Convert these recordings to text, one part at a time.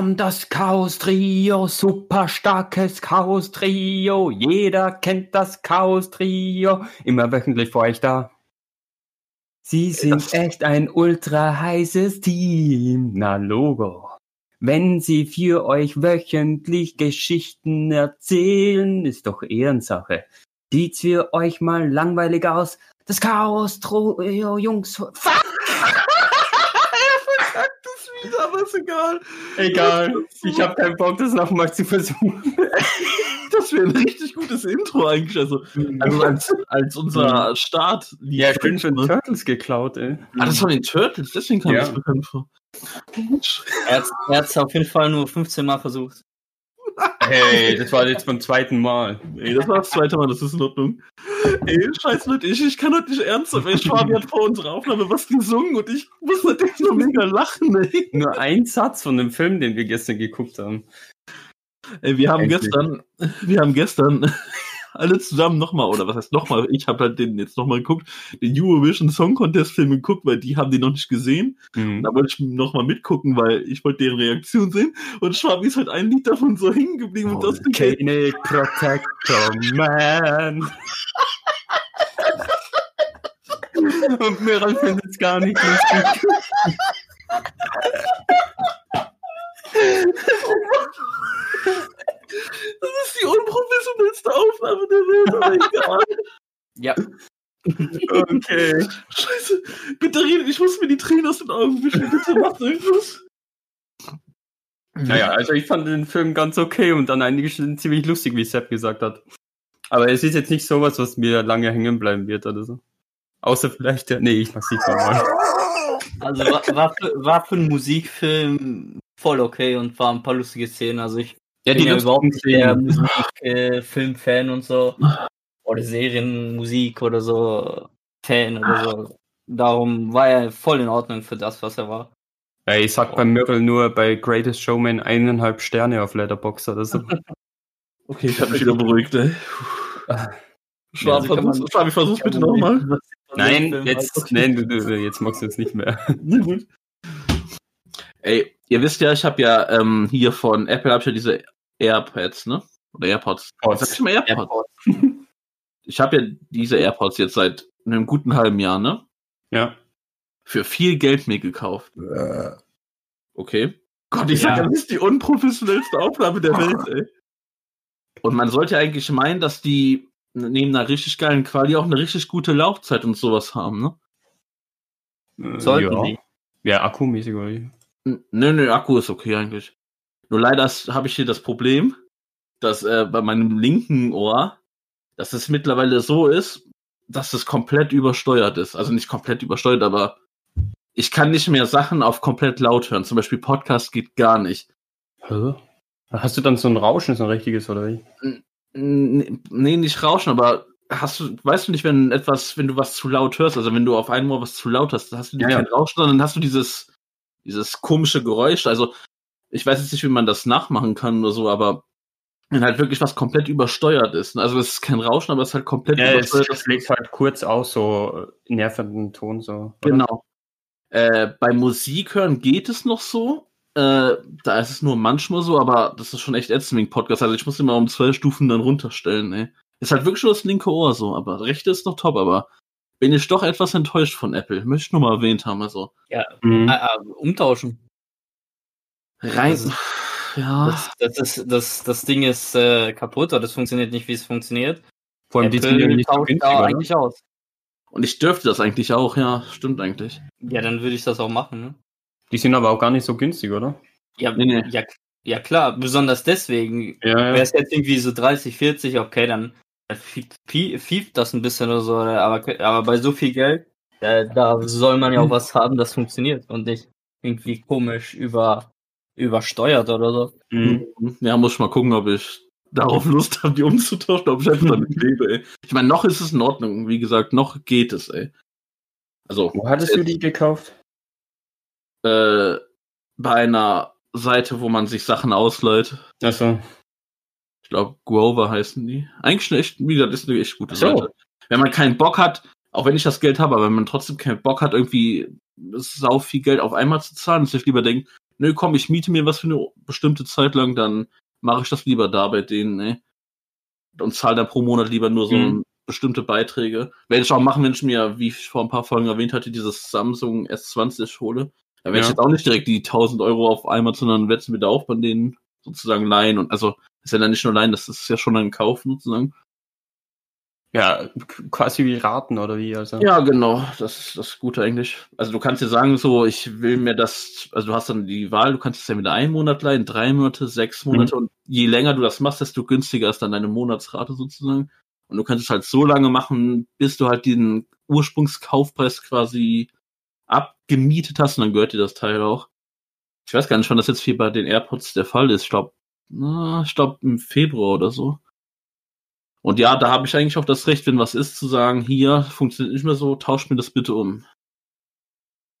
kommt das Chaos-Trio, super starkes Chaos-Trio. Jeder kennt das Chaos-Trio, immer wöchentlich für euch da. Sie sind echt ein ultra heißes Team, na Logo. Wenn sie für euch wöchentlich Geschichten erzählen, ist doch Ehrensache. Sieht's für euch mal langweilig aus? Das Chaos-Trio, Jungs. Fuck! Wieder, aber ist egal. Egal, ich habe keinen Bock, das nochmal zu versuchen. Das wäre ein richtig gutes Intro eigentlich. Also, also als, als unser Start. Ja, ich bin von den Turtles geklaut, ey. Ah, das von den Turtles, deswegen kam Ja. das bekannt vor. Er hat hat's auf jeden Fall nur 15 Mal versucht. Hey, das war jetzt beim zweiten Mal. Ey, das war das zweite Mal, das ist in Ordnung. Ey, scheiß Leute, ich, ich kann heute nicht ernsthaft, weil Schwabi hat vor unserer Aufnahme was gesungen und ich muss natürlich so mega lachen, ey. Nur ein Satz von dem Film, den wir gestern geguckt haben. Ey, wir haben Endlich. gestern, wir haben gestern alle zusammen nochmal, oder was heißt nochmal, ich habe halt den jetzt nochmal geguckt, den Eurovision Song Contest Film geguckt, weil die haben den noch nicht gesehen. Mhm. Da wollte ich nochmal mitgucken, weil ich wollte deren Reaktion sehen. Und Schwabi ist halt ein Lied davon so hängen geblieben und das ey, Volcanic Protector Man. Und Miran findet es gar nicht lustig. das ist die unprofessionellste Aufnahme der Welt, aber egal. Ja. Scheiße, bitte redet, ich muss mir die Tränen aus den Augen wischen, bitte macht irgendwas. Naja, also ich fand den Film ganz okay und dann einige Stellen ziemlich lustig, wie Sepp gesagt hat. Aber es ist jetzt nicht sowas, was mir lange hängen bleiben wird oder so. Außer vielleicht der. Nee, ich mach's nicht mal. Also war, war, für, war für einen Musikfilm voll okay und war ein paar lustige Szenen. Also ich Ja, bin ja überhaupt nicht der Szenen. Musikfilm-Fan und so. Oder Serienmusik oder so Fan oder so. Darum war er voll in Ordnung für das, was er war. Ja, ich sag bei Myrrell nur bei Greatest Showman eineinhalb Sterne auf Letterboxd oder so. Okay, ich hab mich wieder beruhigt, ey. Schwabi, also kann man- versuch's, bitte nochmal. Nein, jetzt, nein, du, du, jetzt magst du es nicht mehr. Gut. Ey, ihr wisst ja, ich habe ja ähm, hier von Apple hab ich ja diese AirPods, ne? Oder AirPods. Pods. Sag ich mal AirPods? Ich habe ja diese AirPods jetzt seit einem guten halben Jahr, ne? Ja. Für viel Geld mir gekauft. Okay. Gott, ich sag Ja. ja, das ist die unprofessionellste Aufnahme der Welt, ey. Und man sollte eigentlich meinen, dass die neben einer richtig geilen Quali auch eine richtig gute Laufzeit und sowas haben, ne? Äh, Sollten ja. die. Ja, akkumäßig oder? Nö, nö, Akku ist okay eigentlich. Nur leider habe ich hier das Problem, dass äh, bei meinem linken Ohr, dass es mittlerweile so ist, dass es komplett übersteuert ist. Also nicht komplett übersteuert, aber ich kann nicht mehr Sachen auf komplett laut hören. Zum Beispiel Podcast geht gar nicht. Hä? Hast du dann so ein Rauschen, so ein richtiges oder wie? Nee, nicht rauschen, aber hast du, weißt du nicht, wenn etwas, wenn du was zu laut hörst, also wenn du auf einem Ohr was zu laut hast, dann hast du Ja, kein. Rauschen, sondern hast du dieses, dieses komische Geräusch. Also, ich weiß jetzt nicht, wie man das nachmachen kann oder so, aber wenn halt wirklich was komplett übersteuert ist. Also, es ist kein Rauschen, aber es ist halt komplett Ja, es übersteuert. Das- schlägt halt kurz aus, so äh, nervenden Ton, so. oder? Genau. Äh, bei Musik hören geht es noch so. Äh, da ist es nur manchmal so, aber das ist schon echt ätzend wegen Podcast. Also ich muss immer um zwei Stufen dann runterstellen, ey. Ist halt wirklich nur das linke Ohr so, aber das rechte ist noch top, aber bin ich doch etwas enttäuscht von Apple. Möchte ich nur mal erwähnt haben, also. Ja, Mhm. äh, äh, umtauschen. Rein. Das ist- ja. Das, das, ist, das, das Ding ist äh, kaputt oder das funktioniert nicht, wie es funktioniert. Vor allem die sind ja Apple nicht so tauscht günstig, da oder? eigentlich aus. Und ich dürfte das eigentlich auch, ja, stimmt eigentlich. Ja, dann würde ich das auch machen. Ne? Die sind aber auch gar nicht so günstig, oder? Ja, Nee, nee. ja, ja, klar, besonders deswegen. Ja, Wäre es jetzt irgendwie so 30, 40, okay, dann fieft das ein bisschen oder so, aber, aber bei so viel Geld, äh, da soll man ja auch was haben, das funktioniert und nicht irgendwie komisch über, übersteuert oder so. Mhm. Ja, muss ich mal gucken, ob ich darauf Lust habe, die umzutauschen, ob ich einfach damit lebe, ey. Ich meine, noch ist es in Ordnung. Wie gesagt, noch geht es, ey. Also, Wo hattest du die gekauft? äh, bei einer Seite, wo man sich Sachen ausleiht. Achso. Ich glaube, Grover heißen die. Eigentlich eine echt, wie gesagt, ist eine echt gute so. Seite. Wenn man keinen Bock hat, Auch wenn ich das Geld habe, aber wenn man trotzdem keinen Bock hat, irgendwie sau viel Geld auf einmal zu zahlen, dass ich lieber denke, nö, komm, ich miete mir was für eine bestimmte Zeit lang, dann mache ich das lieber da bei denen, ne? Und zahle dann pro Monat lieber nur so Mhm. bestimmte Beiträge. Werde ich auch machen, wenn ich mir, wie ich vor ein paar Folgen erwähnt hatte, dieses Samsung S20 hole. Da werde ich Ja. jetzt auch nicht direkt die 1000 Euro auf einmal, sondern werde es mir da auch bei denen sozusagen leihen. Und also, ist ja dann nicht nur leihen, das ist ja schon ein Kauf sozusagen. Ja, quasi wie Raten oder wie, also. Ja, genau, das ist das Gute eigentlich. Also du kannst dir sagen, so, ich will mir das, also du hast dann die Wahl, du kannst es ja wieder einen Monat leihen, drei Monate, sechs Monate und je länger du das machst, desto günstiger ist dann deine Monatsrate sozusagen. Und du kannst es halt so lange machen, bis du halt den Ursprungskaufpreis quasi abgemietet hast und dann gehört dir das Teil auch. Ich weiß gar nicht, wann das jetzt hier bei den AirPods der Fall ist. Ich glaube, ich glaube im Februar oder so. Und ja, da habe ich eigentlich auch das Recht, wenn was ist, zu sagen, hier funktioniert nicht mehr so, tausch mir das bitte um.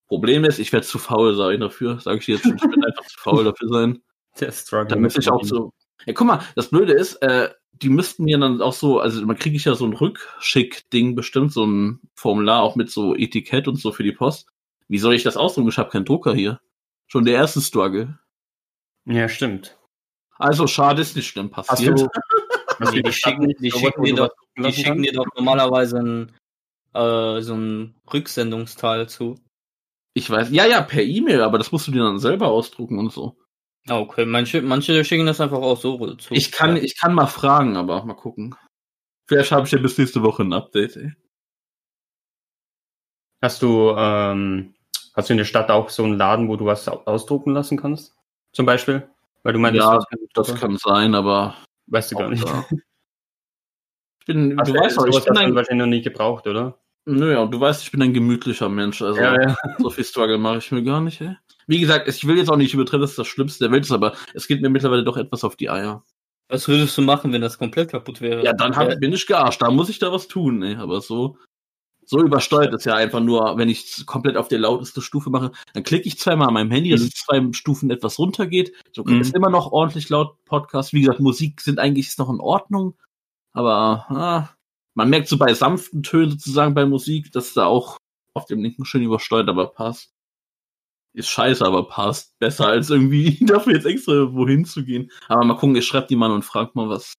Problem ist, ich werde zu faul sein dafür, sage ich jetzt schon. Ich werde einfach zu faul dafür sein. Der Struggle. Damit ich auch so. Ja, guck mal, das Blöde ist, äh, die müssten mir dann auch so, also man kriege ich ja so ein Rückschick-Ding bestimmt, so ein Formular auch mit so Etikett und so für die Post. Wie soll ich das ausdrucken? Ich habe keinen Drucker hier. Schon der erste Struggle. Ja, stimmt. Also schade, ist nicht schlimm Hast passiert. du, Die, du die schicken, die schicken dir doch, die schicken dir doch normalerweise ein, äh, so ein Rücksendungsteil zu. Ich weiß, ja, ja, per E-Mail, aber das musst du dir dann selber ausdrucken und so. Ah, Okay, manche, manche schicken das einfach auch so zu. Ich kann, Ja. ich kann mal fragen, aber mal gucken. Vielleicht habe ich ja bis nächste Woche ein Update, ey. Hast du, ähm, hast du in der Stadt auch so einen Laden, wo du was au- ausdrucken lassen kannst? Zum Beispiel? Weil du meintest, Ja, du hast keinen Das kann sein, aber weißt du gar nicht. Ja. Ich bin, Hast du weißt doch, ich bin ein, wahrscheinlich noch nie gebraucht, oder? nö, ja, du weißt, ich bin ein gemütlicher Mensch, also ja. so viel Struggle mache ich mir gar nicht, ey. Wie gesagt, ich will jetzt auch nicht übertreiben, dass das Schlimmste der Welt ist, aber es geht mir mittlerweile doch etwas auf die Eier. Was würdest du machen, wenn das komplett kaputt wäre? Ja, dann hab, Äh, bin ich gearscht, da muss ich da was tun, ey, aber so, so übersteuert ist ja einfach nur, wenn ich komplett auf der lauteste Stufe mache, dann klicke ich zweimal an meinem Handy, dass Mhm. es zwei Stufen etwas runtergeht, so Mhm. ist immer noch ordentlich laut Podcast. Wie gesagt, Musik sind eigentlich ist noch in Ordnung, aber ah, man merkt so bei sanften Tönen sozusagen bei Musik, dass da auch auf dem linken schön übersteuert, aber passt. Ist scheiße, aber passt. Besser als irgendwie dafür jetzt extra wohin zu gehen. Aber mal gucken, ich schreibe die mal und frag mal was,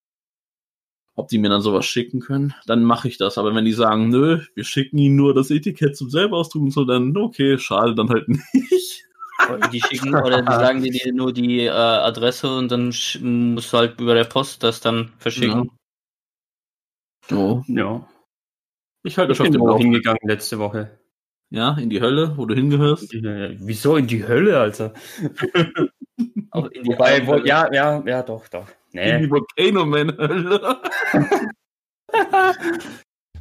ob die mir dann sowas schicken können. Dann mache ich das. Aber wenn die sagen, nö, wir schicken ihnen nur das Etikett zum selber ausdrucken, und so, dann okay, schade, dann halt nicht. Die schicken oder die sagen dir nur die äh, Adresse und dann musst du halt über der Post das dann verschicken. Oh, ja. ich halte euch auf bin dem auch Laufenden. hingegangen letzte Woche. Ja, in die Hölle, wo du hingehörst. Äh, Wieso in die Hölle, Alter? Auch in die Wobei, wo, ja, ja, ja, doch, doch. Nee. die Volcano Man.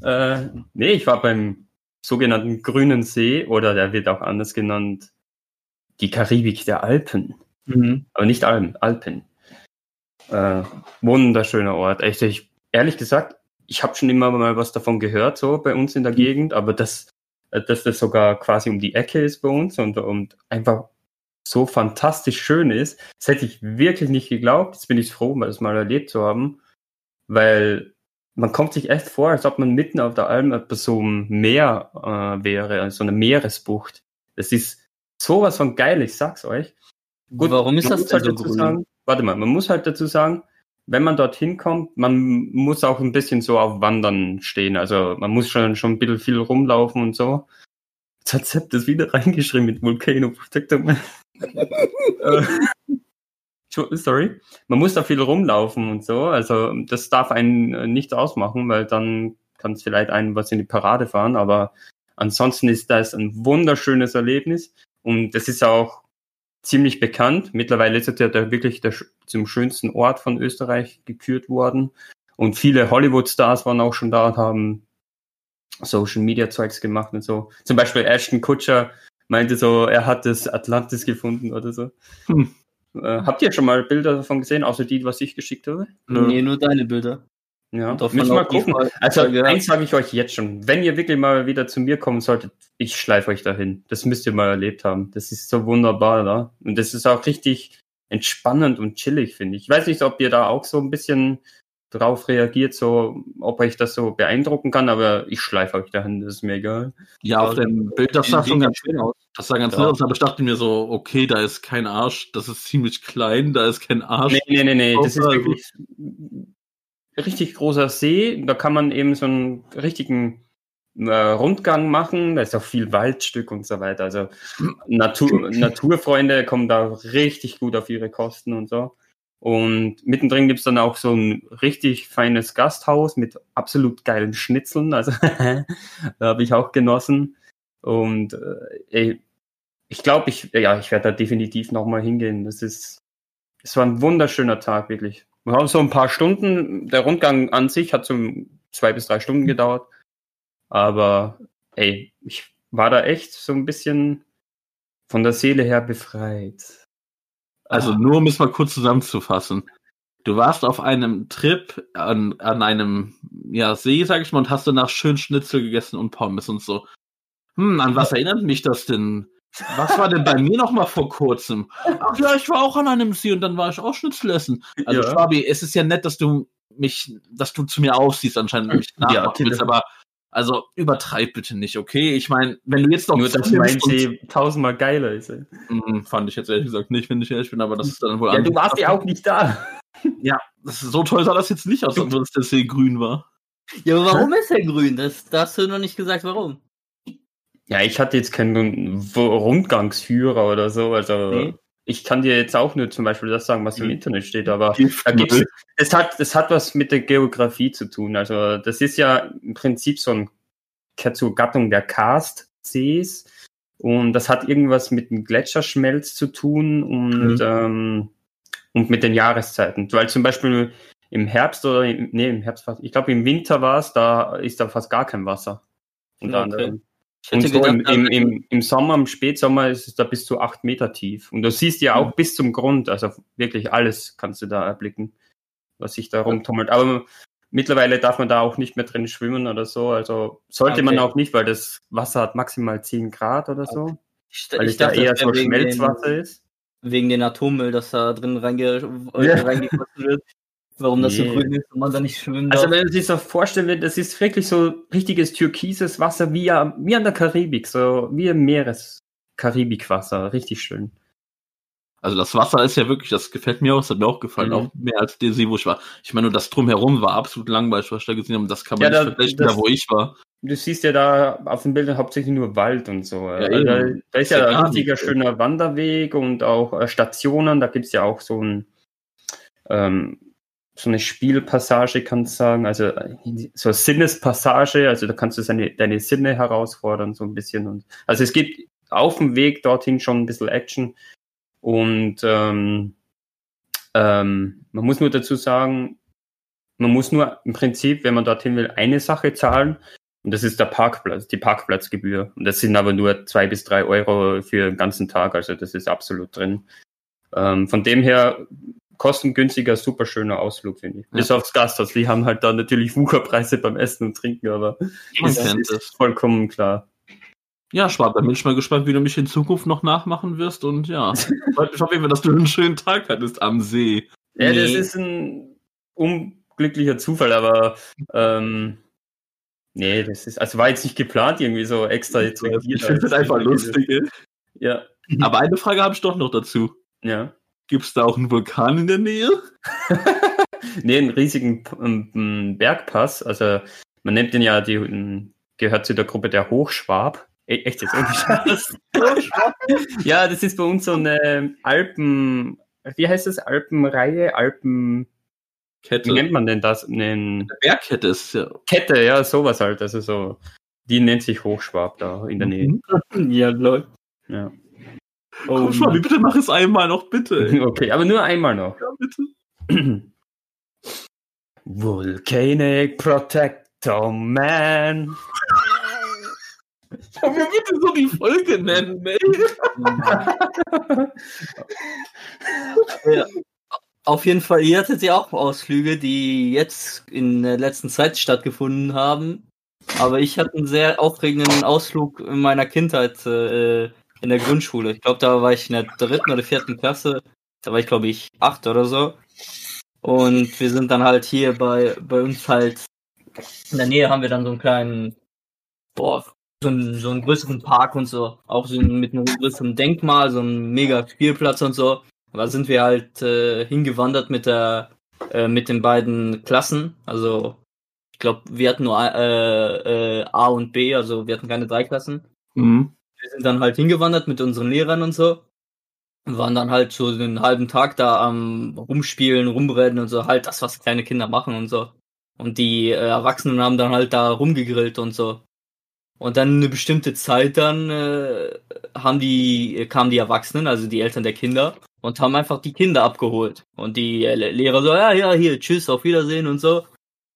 Äh, nee, ich war beim sogenannten Grünen See oder der wird auch anders genannt, die Karibik der Alpen. Mhm. Aber nicht Alpen, Alpen. Äh, wunderschöner Ort. Echt, ich, ehrlich gesagt, ich habe schon immer mal was davon gehört, so bei uns in der Gegend, aber das, äh, dass das sogar quasi um die Ecke ist bei uns und, und einfach so fantastisch schön ist, das hätte ich wirklich nicht geglaubt. Jetzt bin ich froh, mal das mal erlebt zu haben, weil man kommt sich echt vor, als ob man mitten auf der Alm bei so einem Meer äh, wäre, also so eine Meeresbucht. Das ist sowas von geil, ich sag's euch. Gut, Warum ist das denn halt so dazu grün? sagen, warte mal, man muss halt dazu sagen, wenn man dorthin kommt, man muss auch ein bisschen so auf Wandern stehen. Also man muss schon, schon ein bisschen viel rumlaufen und so. Jetzt hat Sepp das wieder reingeschrieben mit Volcano Protector. Äh, Sorry. Man muss da viel rumlaufen und so. Also das darf einen äh, nicht ausmachen, weil dann kann es vielleicht einen was in die Parade fahren. Aber ansonsten ist das ein wunderschönes Erlebnis. Und das ist auch ziemlich bekannt. Mittlerweile ist es ja wirklich der, zum schönsten Ort von Österreich gekürt worden. Und viele Hollywood-Stars waren auch schon da und haben Social Media Zeugs gemacht und so. Zum Beispiel Ashton Kutcher meinte so, er hat das Atlantis gefunden oder so. Hm. Äh, habt ihr schon mal Bilder davon gesehen, außer die, was ich geschickt habe? Nee, nur deine Bilder. Ja, müssen wir die gucken. Folge- Also Folge- eins sage ich euch jetzt schon, wenn ihr wirklich mal wieder zu mir kommen solltet, ich schleife euch dahin. Das müsst ihr mal erlebt haben. Das ist so wunderbar da. Und das ist auch richtig entspannend und chillig, finde ich. Ich weiß nicht, ob ihr da auch so ein bisschen drauf reagiert, so ob ich das so beeindrucken kann, aber ich schleife euch dahin, das ist mir egal. Ja, auf dem Bild, das sah schon ganz schön aus. Das sah ganz Ja. nett aus, aber ich dachte mir so, okay, da ist kein Arsch, das ist ziemlich klein, da ist kein Arsch. Nee, nee, nee, nee, das ist wirklich richtig großer See, da kann man eben so einen richtigen äh, Rundgang machen, da ist auch viel Waldstück und so weiter, also Natur, Naturfreunde kommen da richtig gut auf ihre Kosten und so. Und mittendrin gibt's dann auch so ein richtig feines Gasthaus mit absolut geilen Schnitzeln. Also habe ich auch genossen. Und äh, ey, ich glaube, ich, ja, ich werde da definitiv nochmal hingehen. Das ist, es war ein wunderschöner Tag, wirklich. Wir haben so ein paar Stunden, der Rundgang an sich hat so zwei bis drei Stunden gedauert. Aber ey, ich war da echt so ein bisschen von der Seele her befreit. Also nur um es mal kurz zusammenzufassen. Du warst auf einem Trip an, an einem ja, See, sag ich mal, und hast danach schön Schnitzel gegessen und Pommes und so. Hm, an was erinnert mich das denn? Was war denn bei mir noch mal vor kurzem? Ach ja, ich war auch an einem See und dann war ich auch Schnitzel essen. Also Ja. Fabi, es ist ja nett, dass du mich, dass du zu mir aufsiehst anscheinend mich Ja, willst, aber also übertreib bitte nicht, okay? Ich meine, wenn du jetzt noch Nur, dass mein See tausendmal geiler ist. ey. Hm, fand ich jetzt ehrlich gesagt nicht, wenn ich ehrlich bin, aber das ist dann wohl Ja, du anders. warst ja auch nicht da. Ja, das ist, so toll sah das jetzt nicht aus, es der See grün war. Ja, aber warum ist er grün? Das, da hast du noch nicht gesagt, warum. Ja, ich hatte jetzt keinen Rundgangsführer oder so. Also Nee. Ich kann dir jetzt auch nur zum Beispiel das sagen, was im Mhm. Internet steht, aber da gibt's, es hat, es hat was mit der Geografie zu tun. Also das ist ja im Prinzip so ein zur Gattung der Karstsees und das hat irgendwas mit dem Gletscherschmelz zu tun und, Mhm. ähm, und mit den Jahreszeiten. Weil zum Beispiel im Herbst oder im, nee, im Herbst, ich glaube im Winter war es, da ist da fast gar kein Wasser. Unter Okay. anderem. Und so im, gedacht, im, also- im, im Sommer, im Spätsommer ist es da bis zu acht Meter tief. Und du siehst ja auch bis zum Grund, also wirklich alles kannst du da erblicken, was sich da rumtummelt. Aber mittlerweile darf man da auch nicht mehr drin schwimmen oder so. Also sollte man Okay. auch nicht, weil das Wasser hat maximal 10 Grad oder so. ich, Weil ich es da dachte, eher das wäre so Schmelzwasser den, ist. wegen den Atommüll, das da drin reinge äh, Ja. reingegossen wird. Warum das so Nee. grün ist und man da nicht schwimmen Also darf. wenn man sich das vorstellen das ist wirklich so richtiges türkises Wasser wie, ja- wie an der Karibik, so wie im Meeres-Karibikwasser. Richtig schön. Also das Wasser ist ja wirklich, das gefällt mir auch, das hat mir auch gefallen, Mhm. auch mehr als der See, wo ich war. Ich meine, nur das drumherum war absolut langweilig, was ich da gesehen habe. Das kann man Ja, nicht da- vergleichen, das- da wo ich war. Du siehst ja da auf den Bildern hauptsächlich nur Wald und so. Ja, also, da, da ist Ja, ja ein richtiger nicht. schöner Wanderweg und auch äh, Stationen. Da gibt's ja auch so ein ähm, so eine Spielpassage, kannst du sagen. Also so eine Sinnespassage. Also da kannst du seine, deine Sinne herausfordern so ein bisschen. Und also es gibt auf dem Weg dorthin schon ein bisschen Action. Und ähm, ähm, man muss nur dazu sagen, man muss nur im Prinzip, wenn man dorthin will, eine Sache zahlen. Und das ist der Parkplatz, die Parkplatzgebühr. Und das sind aber nur zwei bis drei Euro für den ganzen Tag. Also das ist absolut drin. Ähm, von dem her kostengünstiger, super schöner Ausflug, finde ich. Ja. Bis aufs Gasthaus. Die haben halt da natürlich Wucherpreise beim Essen und Trinken, aber das ist vollkommen klar. Ja, Schwab, da bin ich mal gespannt, wie du mich in Zukunft noch nachmachen wirst. Und ja, auf jeden Fall, dass du einen schönen Tag hattest am See. Ja, das Nee. ist ein unglücklicher Zufall, aber ähm, nee, das ist, also war jetzt nicht geplant, irgendwie so extra jetzt Ich finde das einfach lustig. ey. Ja, Aber eine Frage habe ich doch noch dazu. ja. Gibt es da auch einen Vulkan in der Nähe? Nee, einen riesigen ähm, Bergpass, also man nennt den ja, die ähm, gehört zu der Gruppe der Hochschwab. E echt jetzt. Ja, das ist bei uns so eine Alpen, wie heißt das? Alpenreihe, Alpen, wie Kette. nennt man denn das? Eine Bergkette ist ja. Kette, ja, sowas halt. Also so, die nennt sich Hochschwab da in der Nähe. Mhm. Ja, Leute. Ja. Komm, Schwabi, bitte mach es einmal noch, bitte. ey. Okay, aber nur einmal noch. Ja, bitte. Volcanic Protector Man. Ja, wir bitte so die Folge nennen, ey. Ja. Auf jeden Fall, ihr hattet ja auch Ausflüge, die jetzt in der letzten Zeit stattgefunden haben. Aber ich hatte einen sehr aufregenden Ausflug in meiner Kindheit äh, in der Grundschule. Ich glaube, da war ich in der dritten oder vierten Klasse. Da war ich, glaube ich, acht oder so. Und wir sind dann halt hier bei, bei uns halt in der Nähe haben wir dann so einen kleinen, boah, so einen, so einen größeren Park und so. Auch so mit einem größeren Denkmal, so einem mega Spielplatz und so. Da sind wir halt äh, hingewandert mit der, äh, mit den beiden Klassen. Also ich glaube, wir hatten nur äh, äh, A und B, also wir hatten keine drei Klassen. Mhm. Wir sind dann halt hingewandert mit unseren Lehrern und so. Und waren dann halt so einen halben Tag da am Rumspielen, Rumrennen und so, halt das, was kleine Kinder machen und so. Und die äh, Erwachsenen haben dann halt da rumgegrillt und so. Und dann eine bestimmte Zeit dann äh, haben die, kamen die Erwachsenen, also die Eltern der Kinder, und haben einfach die Kinder abgeholt. Und die äh, Lehrer so, ja, ja, hier, tschüss, auf Wiedersehen und so.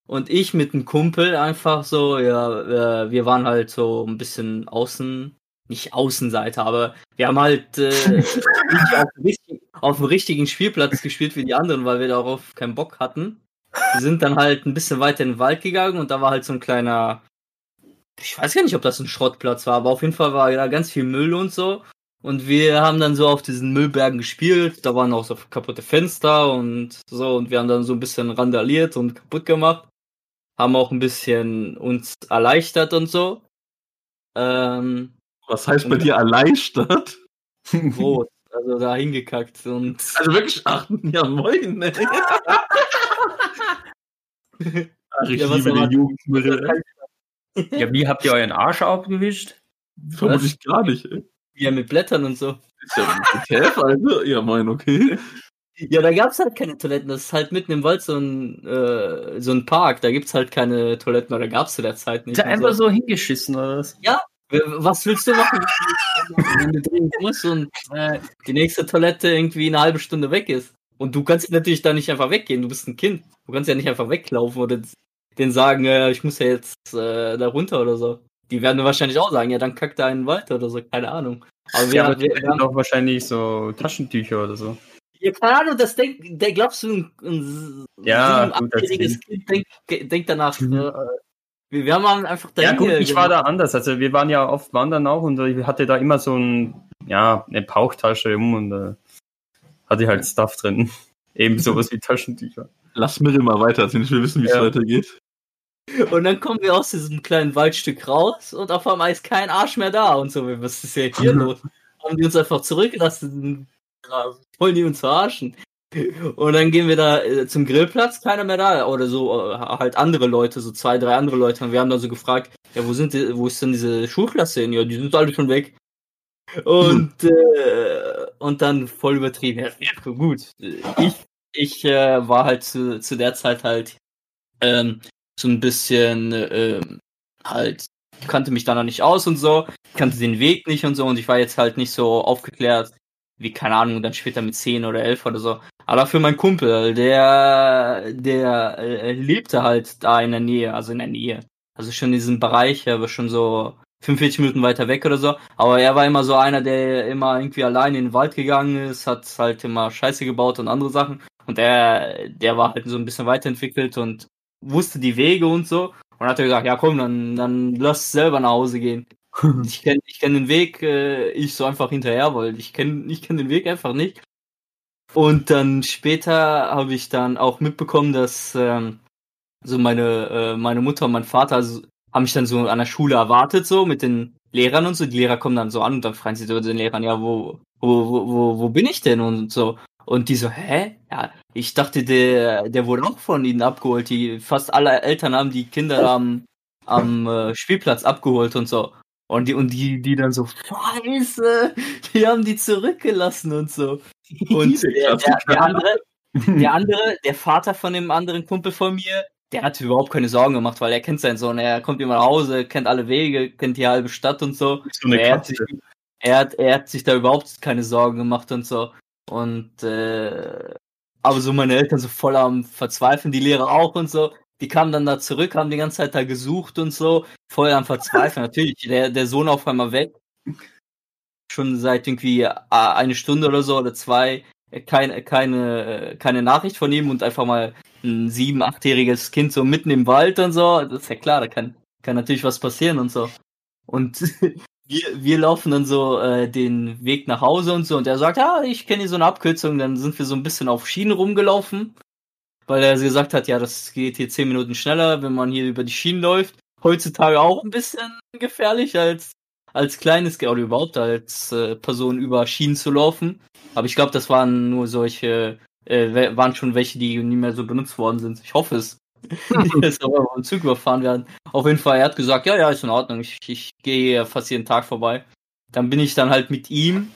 Und ich mit einem Kumpel einfach so, ja, äh, wir waren halt so ein bisschen außen, nicht Außenseiter, aber wir haben halt äh, auf, dem richtigen- auf dem richtigen Spielplatz gespielt wie die anderen, weil wir darauf keinen Bock hatten. Wir sind dann halt ein bisschen weiter in den Wald gegangen und da war halt so ein kleiner, ich weiß gar nicht, ob das ein Schrottplatz war, aber auf jeden Fall war da ganz viel Müll und so. Und wir haben dann so auf diesen Müllbergen gespielt. Da waren auch so kaputte Fenster und so. Und wir haben dann so ein bisschen randaliert und kaputt gemacht. Haben auch ein bisschen uns erleichtert und so. Ähm, Was heißt bei dir erleichtert? groß. Also da hingekackt und Also wirklich, ach, ja moin, ne? Ach, ich Ja, was liebe Jugendmittel. ey. Ja, wie habt ihr euren Arsch abgewischt? Vermutlich gar nicht, ey. ja mit Blättern und so. Ist ja ein Käf, Alter. Ja, moin, okay. Ja, da gab's halt keine Toiletten. Das ist halt mitten im Wald so ein, äh, so ein Park. Da gibt's halt keine Toiletten oder gab's zu der Zeit nicht. Ist er einfach so hingeschissen oder was? W- Was willst du machen, wenn du dringend musst und äh, die nächste Toilette irgendwie eine halbe Stunde weg ist? Und du kannst natürlich da nicht einfach weggehen, du bist ein Kind. Du kannst ja nicht einfach weglaufen oder denen sagen, äh, ich muss ja jetzt äh, da runter oder so. Die werden wahrscheinlich auch sagen, ja, dann kackt da einen weiter oder so, keine Ahnung. Aber wir, Ja, aber die wir haben doch wahrscheinlich so Taschentücher oder so. ja, keine Ahnung, das denkt, der glaubst du, ein, ein Ja, gut, Kind denkt, denkt danach, Mhm. äh, wir, wir haben einfach Ja dahin gut, ich war da anders. Also wir waren ja oft wandern auch und ich hatte da immer so ein, ja, eine Bauchtasche um und äh, hatte halt Stuff drin. Eben sowas wie Taschentücher. Lass mir mal weiter, ich will wissen, wie es Ja. weitergeht. Und dann kommen wir aus diesem kleinen Waldstück raus und auf einmal ist kein Arsch mehr da und so. Was ist denn hier los? Haben die uns einfach zurückgelassen? Ja, Wollen die uns verarschen? Und dann gehen wir da äh, zum Grillplatz, keiner mehr da. Oder so, äh, halt andere Leute, so zwei, drei andere Leute. Und wir haben dann so gefragt, ja, wo sind die, wo ist denn diese Schulklasse hin? Ja, die sind alle schon weg. Und, äh, und dann voll übertrieben. Ja, ja, gut. Ich, ich äh, war halt zu, zu der Zeit halt ähm, so ein bisschen ähm, halt kannte mich da noch nicht aus und so, kannte den Weg nicht und so und ich war jetzt halt nicht so aufgeklärt wie keine Ahnung dann später mit 10 oder 11 oder so. Aber für meinen Kumpel, der der äh, lebte halt da in der Nähe, also in der Nähe. Also schon in diesem Bereich, aber schon so 45 Minuten weiter weg oder so. Aber er war immer so einer, der immer irgendwie allein in den Wald gegangen ist, hat halt immer Scheiße gebaut und andere Sachen. Und er, der war halt so ein bisschen weiterentwickelt und wusste die Wege und so. Und hat er gesagt, ja komm, dann, dann lass selber nach Hause gehen. Ich kenne ich kenn den Weg, äh, ich so einfach hinterher wollte. Ich kenne ich kenn den Weg einfach nicht. Und dann später habe ich dann auch mitbekommen, dass ähm, so meine, äh, meine Mutter und mein Vater also, haben mich dann so an der Schule erwartet, so mit den Lehrern und so. Die Lehrer kommen dann so an und dann fragen sie so den Lehrern, ja, wo, wo, wo, wo, wo bin ich denn? Und so. Und die so, hä? Ja, ich dachte, der, der wurde auch von ihnen abgeholt. Die, fast alle Eltern haben die Kinder am, am äh, Spielplatz abgeholt und so. Und die, und die, die dann so, scheiße, die haben die zurückgelassen und so. Und der, der, der andere, der andere, der Vater von dem anderen Kumpel von mir, der hat sich überhaupt keine Sorgen gemacht, weil er kennt seinen Sohn. Er kommt immer nach Hause, kennt alle Wege, kennt die halbe Stadt und so. So er, hat sich, er, hat, er hat sich da überhaupt keine Sorgen gemacht und so. Und äh, aber so meine Eltern so voll am Verzweifeln, die Lehrer auch und so. Die kamen dann da zurück, haben die ganze Zeit da gesucht und so, voll am Verzweifeln. Natürlich, der, der Sohn auf einmal weg. Schon seit irgendwie äh, eine Stunde oder so oder zwei äh, keine, keine, äh, keine Nachricht von ihm und einfach mal ein sieben-, achtjähriges Kind so mitten im Wald und so. Das ist ja klar, da kann, kann natürlich was passieren und so. Und wir, wir laufen dann so äh, den Weg nach Hause und so und er sagt, ja, ich kenne hier so eine Abkürzung, dann sind wir so ein bisschen auf Schienen rumgelaufen. weil er gesagt hat, ja, das geht hier zehn Minuten schneller, wenn man hier über die Schienen läuft. Heutzutage auch ein bisschen gefährlich als als kleines oder überhaupt als äh, Person über Schienen zu laufen. Aber ich glaube, das waren nur solche, äh, waren schon welche, die nie mehr so benutzt worden sind. Ich hoffe es. dass aber vom Zug überfahren werden. Auf jeden Fall, er hat gesagt, ja, ja, ist in Ordnung, ich, ich gehe fast jeden Tag vorbei. Dann bin ich dann halt mit ihm,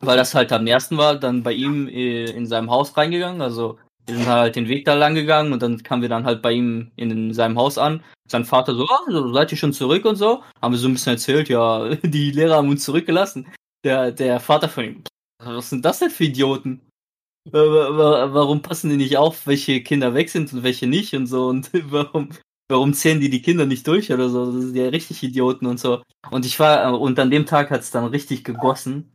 weil das halt am ersten war, dann bei ihm äh, in seinem Haus reingegangen. Also wir sind halt den Weg da lang gegangen und dann kamen wir dann halt bei ihm in seinem Haus an. Sein Vater so, ah, seid ihr schon zurück und so. Haben wir so ein bisschen erzählt, ja, die Lehrer haben uns zurückgelassen. Der, der Vater von ihm, was sind das denn für Idioten? Warum passen die nicht auf, welche Kinder weg sind und welche nicht und so und warum, warum zählen die die Kinder nicht durch oder so? Das sind ja richtig Idioten und so. Und ich war, und an dem Tag hat es dann richtig gegossen.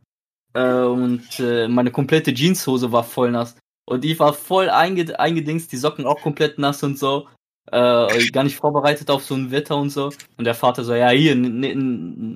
Äh, und äh, meine komplette Jeanshose war voll nass. Und ich war voll einge eingedingst, die Socken auch komplett nass und so. Äh, gar nicht vorbereitet auf so ein Wetter und so. Und der Vater so, ja, hier,